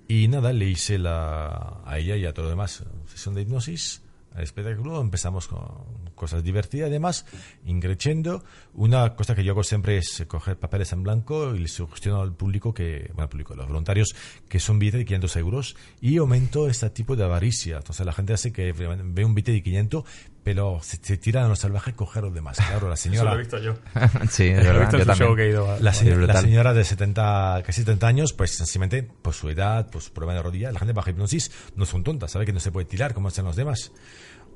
Y nada, le hice la, a ella y a todo lo demás sesión de hipnosis, espectáculo. Empezamos con cosas divertidas, además, increciendo. Una cosa que yo hago siempre es coger papeles en blanco y le sugestiono al público, que, bueno, al público, a los voluntarios, que son billetes de 500 euros y aumento este tipo de avaricia. Entonces la gente hace que ve un billete de 500, pero se, se tiran a los salvajes a coger los demás. Claro, la Eso señora. lo he visto yo. sí, es Lo he verdad. visto Yo también. que he ido a- La, brutal. la señora de 70, casi 70 años, pues sencillamente, por su edad, por su problema de rodilla, la gente bajo hipnosis no son tontas, sabe que no se puede tirar como hacen los demás.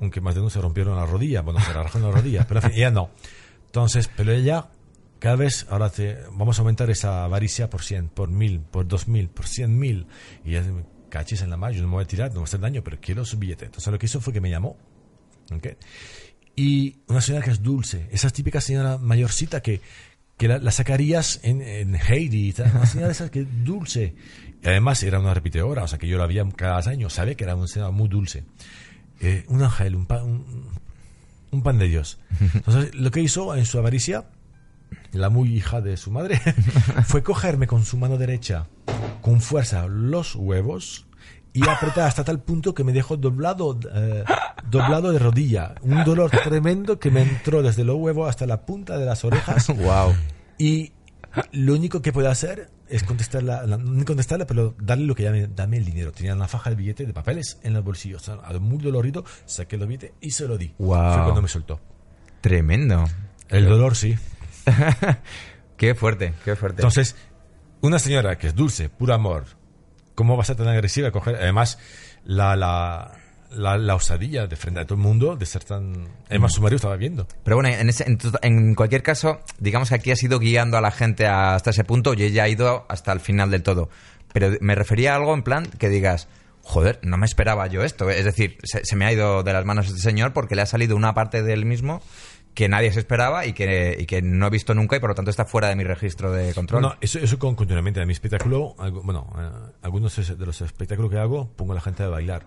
Aunque más de uno se rompieron la rodilla, bueno, se rajaron la rodilla, pero en fin, ella no. Entonces, pero ella, cada vez, ahora te, vamos a aumentar esa avaricia por 100, por 1000, por 2000, por 100.000. Y ella me cachis en la mano, yo no me voy a tirar, no me va a hacer daño, pero quiero su billete. Entonces lo que hizo fue que me llamó. Y una señora que es dulce, esa típica señora mayorcita que, que la, la sacarías en, en Heidi, una señora de esas que es dulce. Y además era una repetidora, o sea que yo la veía cada año, sabe que era una señora muy dulce. Eh, un ángel, un, pa- un, un pan de Dios. Entonces lo que hizo en su avaricia, la muy hija de su madre, fue cogerme con su mano derecha con fuerza los huevos y apretar hasta tal punto que me dejó doblado, eh, doblado de rodilla. Un dolor tremendo que me entró desde los huevos hasta la punta de las orejas. wow. Y lo único que puedo hacer es contestarla, la- no contestarle, pero darle lo que llame, dame el dinero. Tenía una faja de billete de papeles en los bolsillos. O sea, muy dolorido, saqué los billetes y se lo di. Wow. Fue cuando me soltó. Tremendo. El dolor sí. Qué fuerte, qué fuerte. Entonces, una señora que es dulce, puro amor, ¿cómo va a ser tan agresiva coger? Además, la, la, la, la osadía de frente a todo el mundo de ser tan... Además, su marido estaba viendo. Pero bueno, en, ese- en, en cualquier caso, digamos que aquí has ido guiando a la gente hasta ese punto y ella ha ido hasta el final del todo. Pero me refería a algo en plan que digas, joder, no me esperaba yo esto. Es decir, se, me ha ido de las manos este señor porque le ha salido una parte de él mismo que nadie se esperaba y que, y que no he visto nunca y por lo tanto está fuera de mi registro de control. No, eso, eso con, continuamente. En mi espectáculo, algo- bueno, eh, algunos de los espectáculos que hago, pongo a la gente a bailar.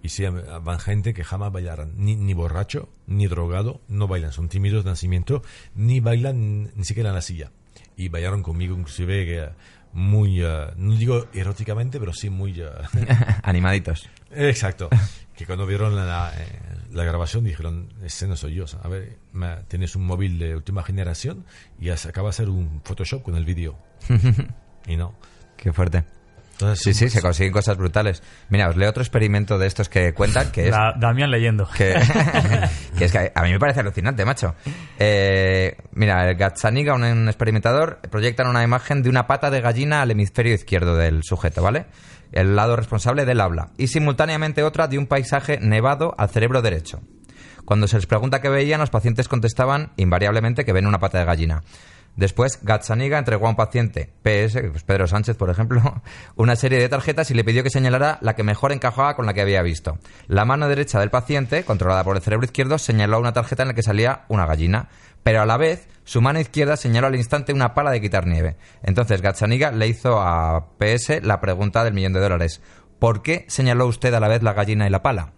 Y sí, van gente que jamás bailarán, ni, ni borracho, ni drogado, no bailan, son tímidos de nacimiento, ni bailan ni siquiera en la silla. Y bailaron conmigo, inclusive, que, muy, eh, no digo eróticamente, pero sí muy... eh, Animaditos. Exacto. Que cuando vieron la, eh, la grabación dijeron, ese no soy yo. A ver, tienes un móvil de última generación y acaba de hacer un Photoshop con el vídeo. y no. Qué fuerte. Entonces, Sí, sí, se consiguen cosas brutales. Mira, os leo otro experimento de estos que cuentan, que es Da- Damián leyendo. que, que es que a mí me parece alucinante, macho. Eh, mira, el Gazzaniga, un, un experimentador, proyectan una imagen de una pata de gallina al hemisferio izquierdo del sujeto, ¿vale? El lado responsable del habla. Y simultáneamente otra de un paisaje nevado al cerebro derecho. Cuando se les pregunta qué veían, los pacientes contestaban invariablemente que ven una pata de gallina. Después, Gazzaniga entregó a un paciente, PS, pues Pedro Sánchez, por ejemplo, una serie de tarjetas y le pidió que señalara la que mejor encajaba con la que había visto. La mano derecha del paciente, controlada por el cerebro izquierdo, señaló una tarjeta en la que salía una gallina, pero a la vez su mano izquierda señaló al instante una pala de quitar nieve. Entonces Gazzaniga le hizo a PS la pregunta del millón de dólares. ¿Por qué señaló usted a la vez la gallina y la pala?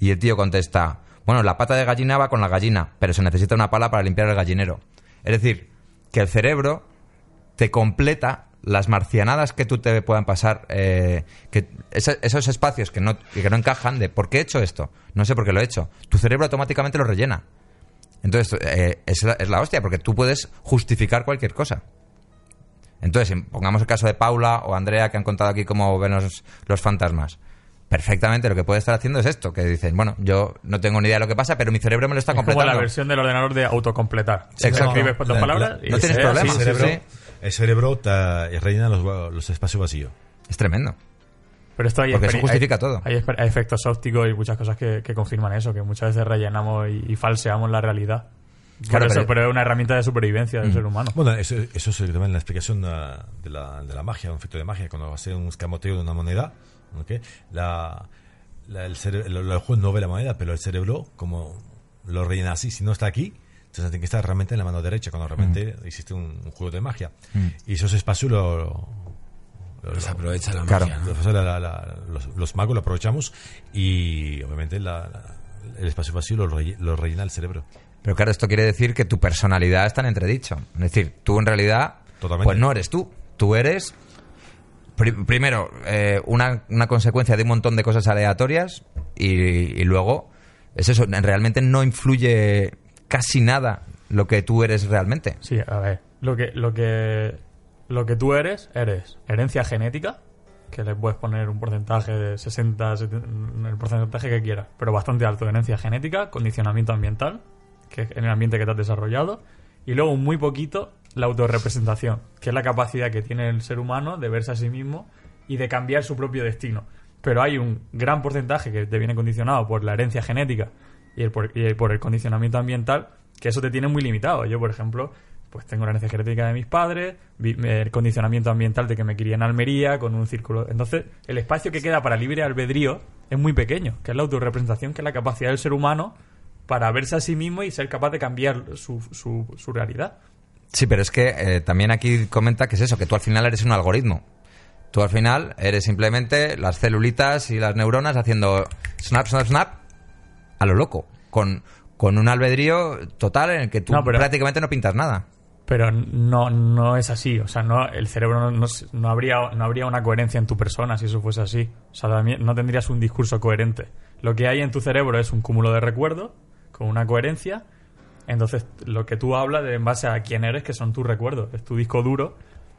Y el tío contesta, bueno, la pata de gallina va con la gallina, pero se necesita una pala para limpiar el gallinero. Es decir, que el cerebro te completa las marcianadas que tú te puedan pasar, eh, que esos espacios que no, que no encajan de ¿por qué he hecho esto? No sé por qué lo he hecho. Tu cerebro automáticamente lo rellena. Entonces, eh, es, la, es la hostia, porque tú puedes justificar cualquier cosa. Entonces, pongamos el caso de Paula o Andrea, que han contado aquí cómo ven los fantasmas. Perfectamente lo que puede estar haciendo es esto, que dicen, bueno, yo no tengo ni idea de lo que pasa, pero mi cerebro me lo está Es como completando. la versión del ordenador de autocompletar. Exacto. Escribes dos La- palabras la- y no tienes se- problema. sí, el cerebro, sí. el cerebro te rellena los, los espacios vacíos. Es tremendo. Pero esto hay, Porque eso justifica hay- todo. Hay, efectos ópticos y muchas cosas que, que confirman eso, que muchas veces rellenamos y, y falseamos la realidad. Claro, eso, pero- pero, es una herramienta de supervivencia del ser humano. Bueno, eso, eso es también la explicación de la, de la magia, un efecto de magia, cuando hace un escamoteo de una moneda, ¿ok? la, la- el, cere- el, el juez no ve la moneda, pero el cerebro, como lo rellena así, si no está aquí, entonces tiene que estar realmente en la mano derecha, cuando realmente existe un, un juego de magia. Y esos espacios lo, lo- Los aprovecha la Claro. magia, ¿no? los, la- la- la- los, los magos lo aprovechamos y obviamente la- la- el espacio vacío lo, relle- lo rellena el cerebro. Pero claro, esto quiere decir que tu personalidad está en entredicho. Es decir, tú en realidad, Totalmente. pues no eres tú. Tú eres, primero, eh, una, una consecuencia de un montón de cosas aleatorias y, luego, es eso, realmente no influye casi nada lo que tú eres realmente. Sí, a ver. Lo que, lo que, lo que tú eres, eres herencia genética, que le puedes poner un porcentaje de 60, 70, el porcentaje que quieras, pero bastante alto herencia genética, condicionamiento ambiental, que es en el ambiente que te has desarrollado, y luego muy poquito la autorrepresentación, que es la capacidad que tiene el ser humano de verse a sí mismo y de cambiar su propio destino. Pero hay un gran porcentaje que te viene condicionado por la herencia genética y, el por, y por el condicionamiento ambiental, que eso te tiene muy limitado. Yo, por ejemplo, pues tengo la herencia genética de mis padres, el condicionamiento ambiental de que me crié en Almería, con un círculo. Entonces, el espacio que queda para libre albedrío es muy pequeño, que es la autorrepresentación, que es la capacidad del ser humano para verse a sí mismo y ser capaz de cambiar su, su, su realidad. Sí, pero es que eh, también aquí comenta que es eso, que tú al final eres un algoritmo. Tú al final eres simplemente las celulitas y las neuronas haciendo snap, snap, snap a lo loco, con, con un albedrío total en el que tú No, pero- prácticamente no pintas nada. Pero no, no es así. O sea, no, el cerebro no, no, no habría, no habría una coherencia en tu persona si eso fuese así. O sea, también no tendrías un discurso coherente. Lo que hay en tu cerebro es un cúmulo de recuerdos con una coherencia. Entonces, lo que tú hablas de- en base a quién eres, que son tus recuerdos. Es tu disco duro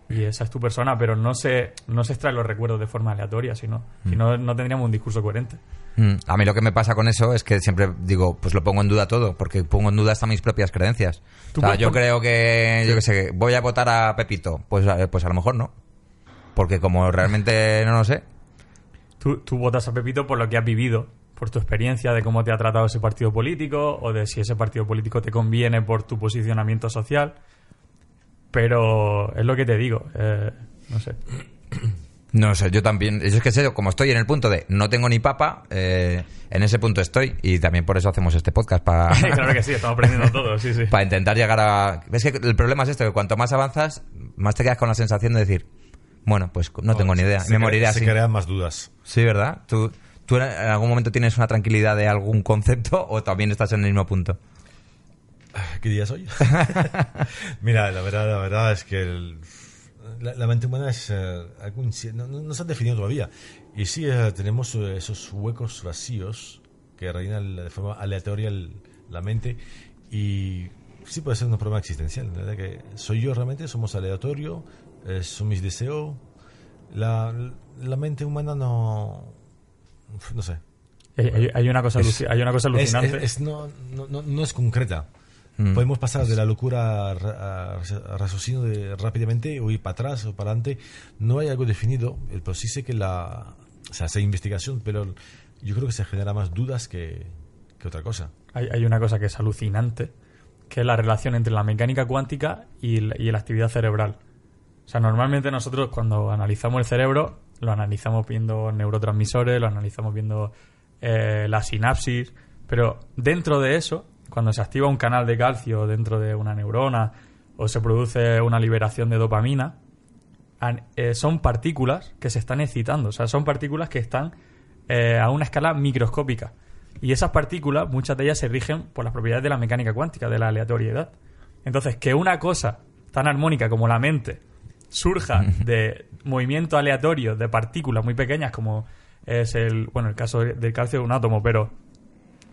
y esa es tu persona. Pero no se, no se extraen los recuerdos de forma aleatoria, sino, si no, no tendríamos un discurso coherente. Mm, A mí lo que me pasa con eso es que siempre digo, pues lo pongo en duda todo, porque pongo en duda hasta mis propias creencias. O sea, yo creo que, yo que sé, voy a votar a Pepito. Pues, a- pues a lo mejor no. Porque como realmente no lo sé. Tú, tú votas a Pepito por lo que has vivido, por tu experiencia de cómo te ha tratado ese partido político o de si ese partido político te conviene por tu posicionamiento social. Pero es lo que te digo, eh, no sé. No sé, yo también. Es que sé, como estoy en el punto de no tengo ni papa, eh, en ese punto estoy. Y también por eso hacemos este podcast, para claro que sí, estamos aprendiendo todo, sí, sí. para intentar llegar a... Es que el problema es esto, que cuanto más avanzas, más te quedas con la sensación de decir, bueno, pues no tengo ni idea, Se me moriré Se así. crean más dudas. Sí, ¿verdad? ¿Tú, ¿Tú en algún momento tienes una tranquilidad de algún concepto o también estás en el mismo punto? ¿Qué día soy? Mira, la verdad, la verdad es que la, mente humana es eh, no, se ha definido todavía. Y sí, eh, tenemos eh, esos huecos vacíos que reina el- de forma aleatoria la mente y sí puede ser un problema existencial. ¿verdad? Que soy yo realmente, somos aleatorio, eh, son mis deseos. La mente humana no. No sé. Hay, hay- una cosa, Es- hay una cosa alucinante. es- es no, no, es concreta. Mm. Podemos pasar de la locura a, ra- a raciocinio de- rápidamente o ir para atrás o para adelante. No hay algo definido, eh, pero sí sé que la. O sea, hace investigación, pero yo creo que se genera más dudas que, que otra cosa. hay, hay una cosa que es alucinante, que es la relación entre la mecánica cuántica y, la- y la actividad cerebral. O sea, normalmente nosotros cuando analizamos el cerebro, lo analizamos viendo neurotransmisores, lo analizamos viendo eh, la sinapsis, pero dentro de eso, cuando se activa un canal de calcio dentro de una neurona o se produce una liberación de dopamina, eh, son partículas que se están excitando, o sea, son partículas que están eh, a una escala microscópica. Y esas partículas, muchas de ellas se rigen por las propiedades de la mecánica cuántica, de la aleatoriedad. Entonces, que una cosa tan armónica como la mente surja de movimientos aleatorios de partículas muy pequeñas, como es el, bueno, el caso del calcio de un átomo, pero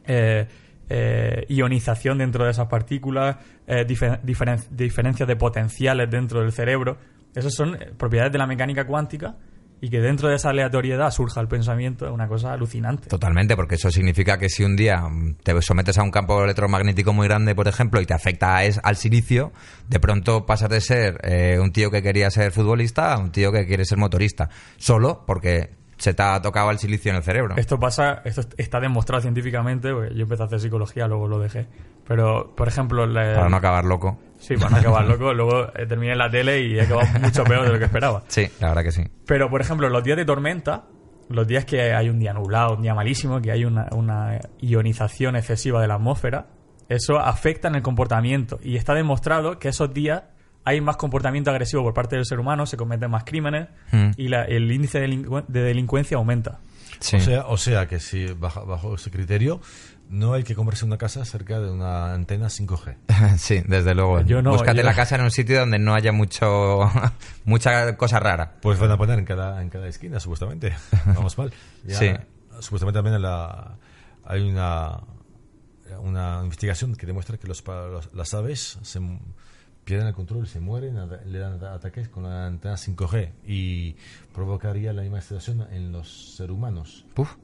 eh, eh, ionización dentro de esas partículas, eh, dife- diferen- diferencias de potenciales dentro del cerebro. Esas son eh, propiedades de la mecánica cuántica y que dentro de esa aleatoriedad surja el pensamiento es una cosa alucinante. Totalmente, porque eso significa que si un día te sometes a un campo electromagnético muy grande, por ejemplo, y te afecta a es- al silicio, de pronto pasas de ser eh, un tío que quería ser futbolista a un tío que quiere ser motorista. Solo porque se te ha tocado el silicio en el cerebro. Esto pasa, esto está demostrado científicamente, porque yo empecé a hacer psicología, luego lo dejé. Pero, por ejemplo, la- Para no acabar loco. sí, para no acabar loco, luego eh, terminé en la tele y he acabado mucho peor de lo que esperaba. Sí, la verdad que sí. Pero, por ejemplo, los días de tormenta, los días que hay un día nublado, un día malísimo, que hay una, una ionización excesiva de la atmósfera, eso afecta en el comportamiento. Y está demostrado que esos días hay más comportamiento agresivo por parte del ser humano, se cometen más crímenes Mm. y la- el índice de, delincu- de delincuencia aumenta. Sí. O, sea, o sea que si bajo, bajo ese criterio no hay que comprarse una casa cerca de una antena 5G. sí, desde luego. Yo no, Búscate yo- la casa en un sitio donde no haya mucho mucha cosa rara. Pues van a poner en cada, en cada esquina, supuestamente. Vamos mal. Ya, Sí. Supuestamente también en la, hay una, una investigación que demuestra que los, pa- los- las aves se pierden el control y se mueren, le dan ata- ataques con la antena 5G y provocaría la misma situación en los seres humanos. Puf.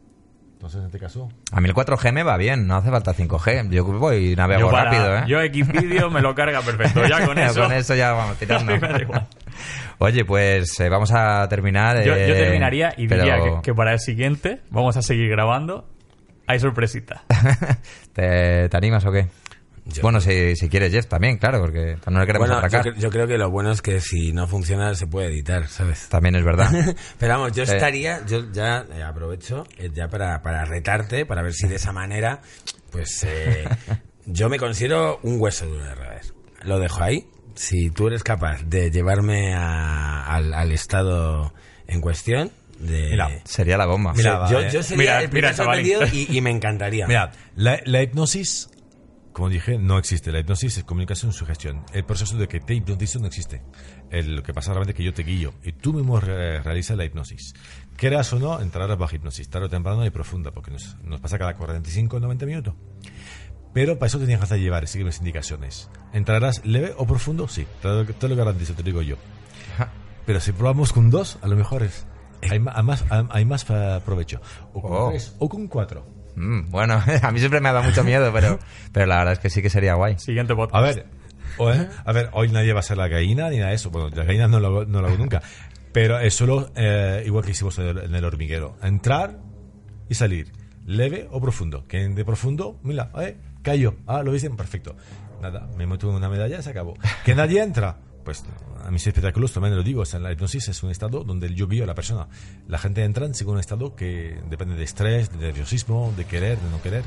Entonces, en este caso, A mí el 4G me va bien, no hace falta 5G. Yo voy y navego Yo, para- rápido, ¿eh? yo Xvideo me lo carga perfecto. Ya con eso, ya vamos tirando. me da igual. Oye, pues eh, vamos a terminar. yo, yo eh, terminaría y pero- diría que, que para el siguiente vamos a seguir grabando. Hay sorpresita. ¿Te, te animas o qué? Yo- Bueno, si, si quieres, Jeff, también, claro, porque no le queremos Bueno, yo, atracar. cre- yo creo que lo bueno es que si no funciona se puede editar, ¿sabes? También es verdad. Pero vamos, yo Eh. estaría, yo ya eh, aprovecho eh, ya para, para retarte, para ver si de esa manera, pues eh, yo me considero un hueso duro de roer. Lo dejo ahí. Si tú eres capaz de llevarme a- al, al estado en cuestión, de... Mira, Sería la bomba. Mira, yo, va, yo, eh. yo sería Mira, el primer mira, y, y me encantaría. Mira, la, la hipnosis, como dije, no existe. La hipnosis es comunicación sugestión. El proceso de que te hipnotizo no existe. El- lo que pasa realmente es que yo te guío y tú mismo re- realizas la hipnosis. Quieras o no, entrarás bajo hipnosis, tarde o temprano y profunda, porque nos, nos pasa cada 45 o 90 minutos. Pero para eso te tienes que hacer llevar, seguir las indicaciones. ¿Entrarás leve o profundo? Sí, te lo, te lo garantizo, te lo digo yo. Pero si probamos con dos, a lo mejor es, hay más, hay más eh, provecho. O con Oh. tres, o con cuatro. Mm, bueno, a mí siempre me ha dado mucho miedo, pero, pero la verdad es que sí que sería guay. Siguiente podcast. A ver, o- eh, a ver, hoy nadie va a ser la gallina ni nada de eso. Bueno, la gallina no lo, hago- no lo hago nunca. Pero es solo eh, igual que hicimos en el, hormiguero. Entrar y salir. Leve o profundo. Que de profundo, mira, eh, cayó. Ah, lo viste, perfecto. Nada, me meto una medalla y se acabó. Que nadie entra. Pues a mis espectáculos también lo digo, o sea, la hipnosis es un estado donde yo guío a la persona. La gente entra en un estado que depende de estrés, de nerviosismo, de querer, de no querer.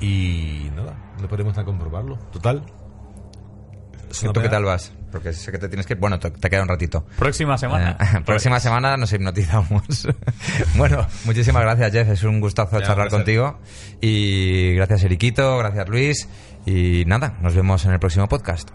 Y nada, no podemos nada comprobarlo. Total. ¿Y tú qué tal vas? Porque sé que te tienes que... Bueno, te, te queda un ratito. Próxima semana. Eh, próxima semana nos hipnotizamos. bueno, muchísimas gracias, Jeff. Es un gustazo Ya, charlar contigo. Y gracias, Eriquito. Gracias, Luis. Y nada, nos vemos en el próximo podcast.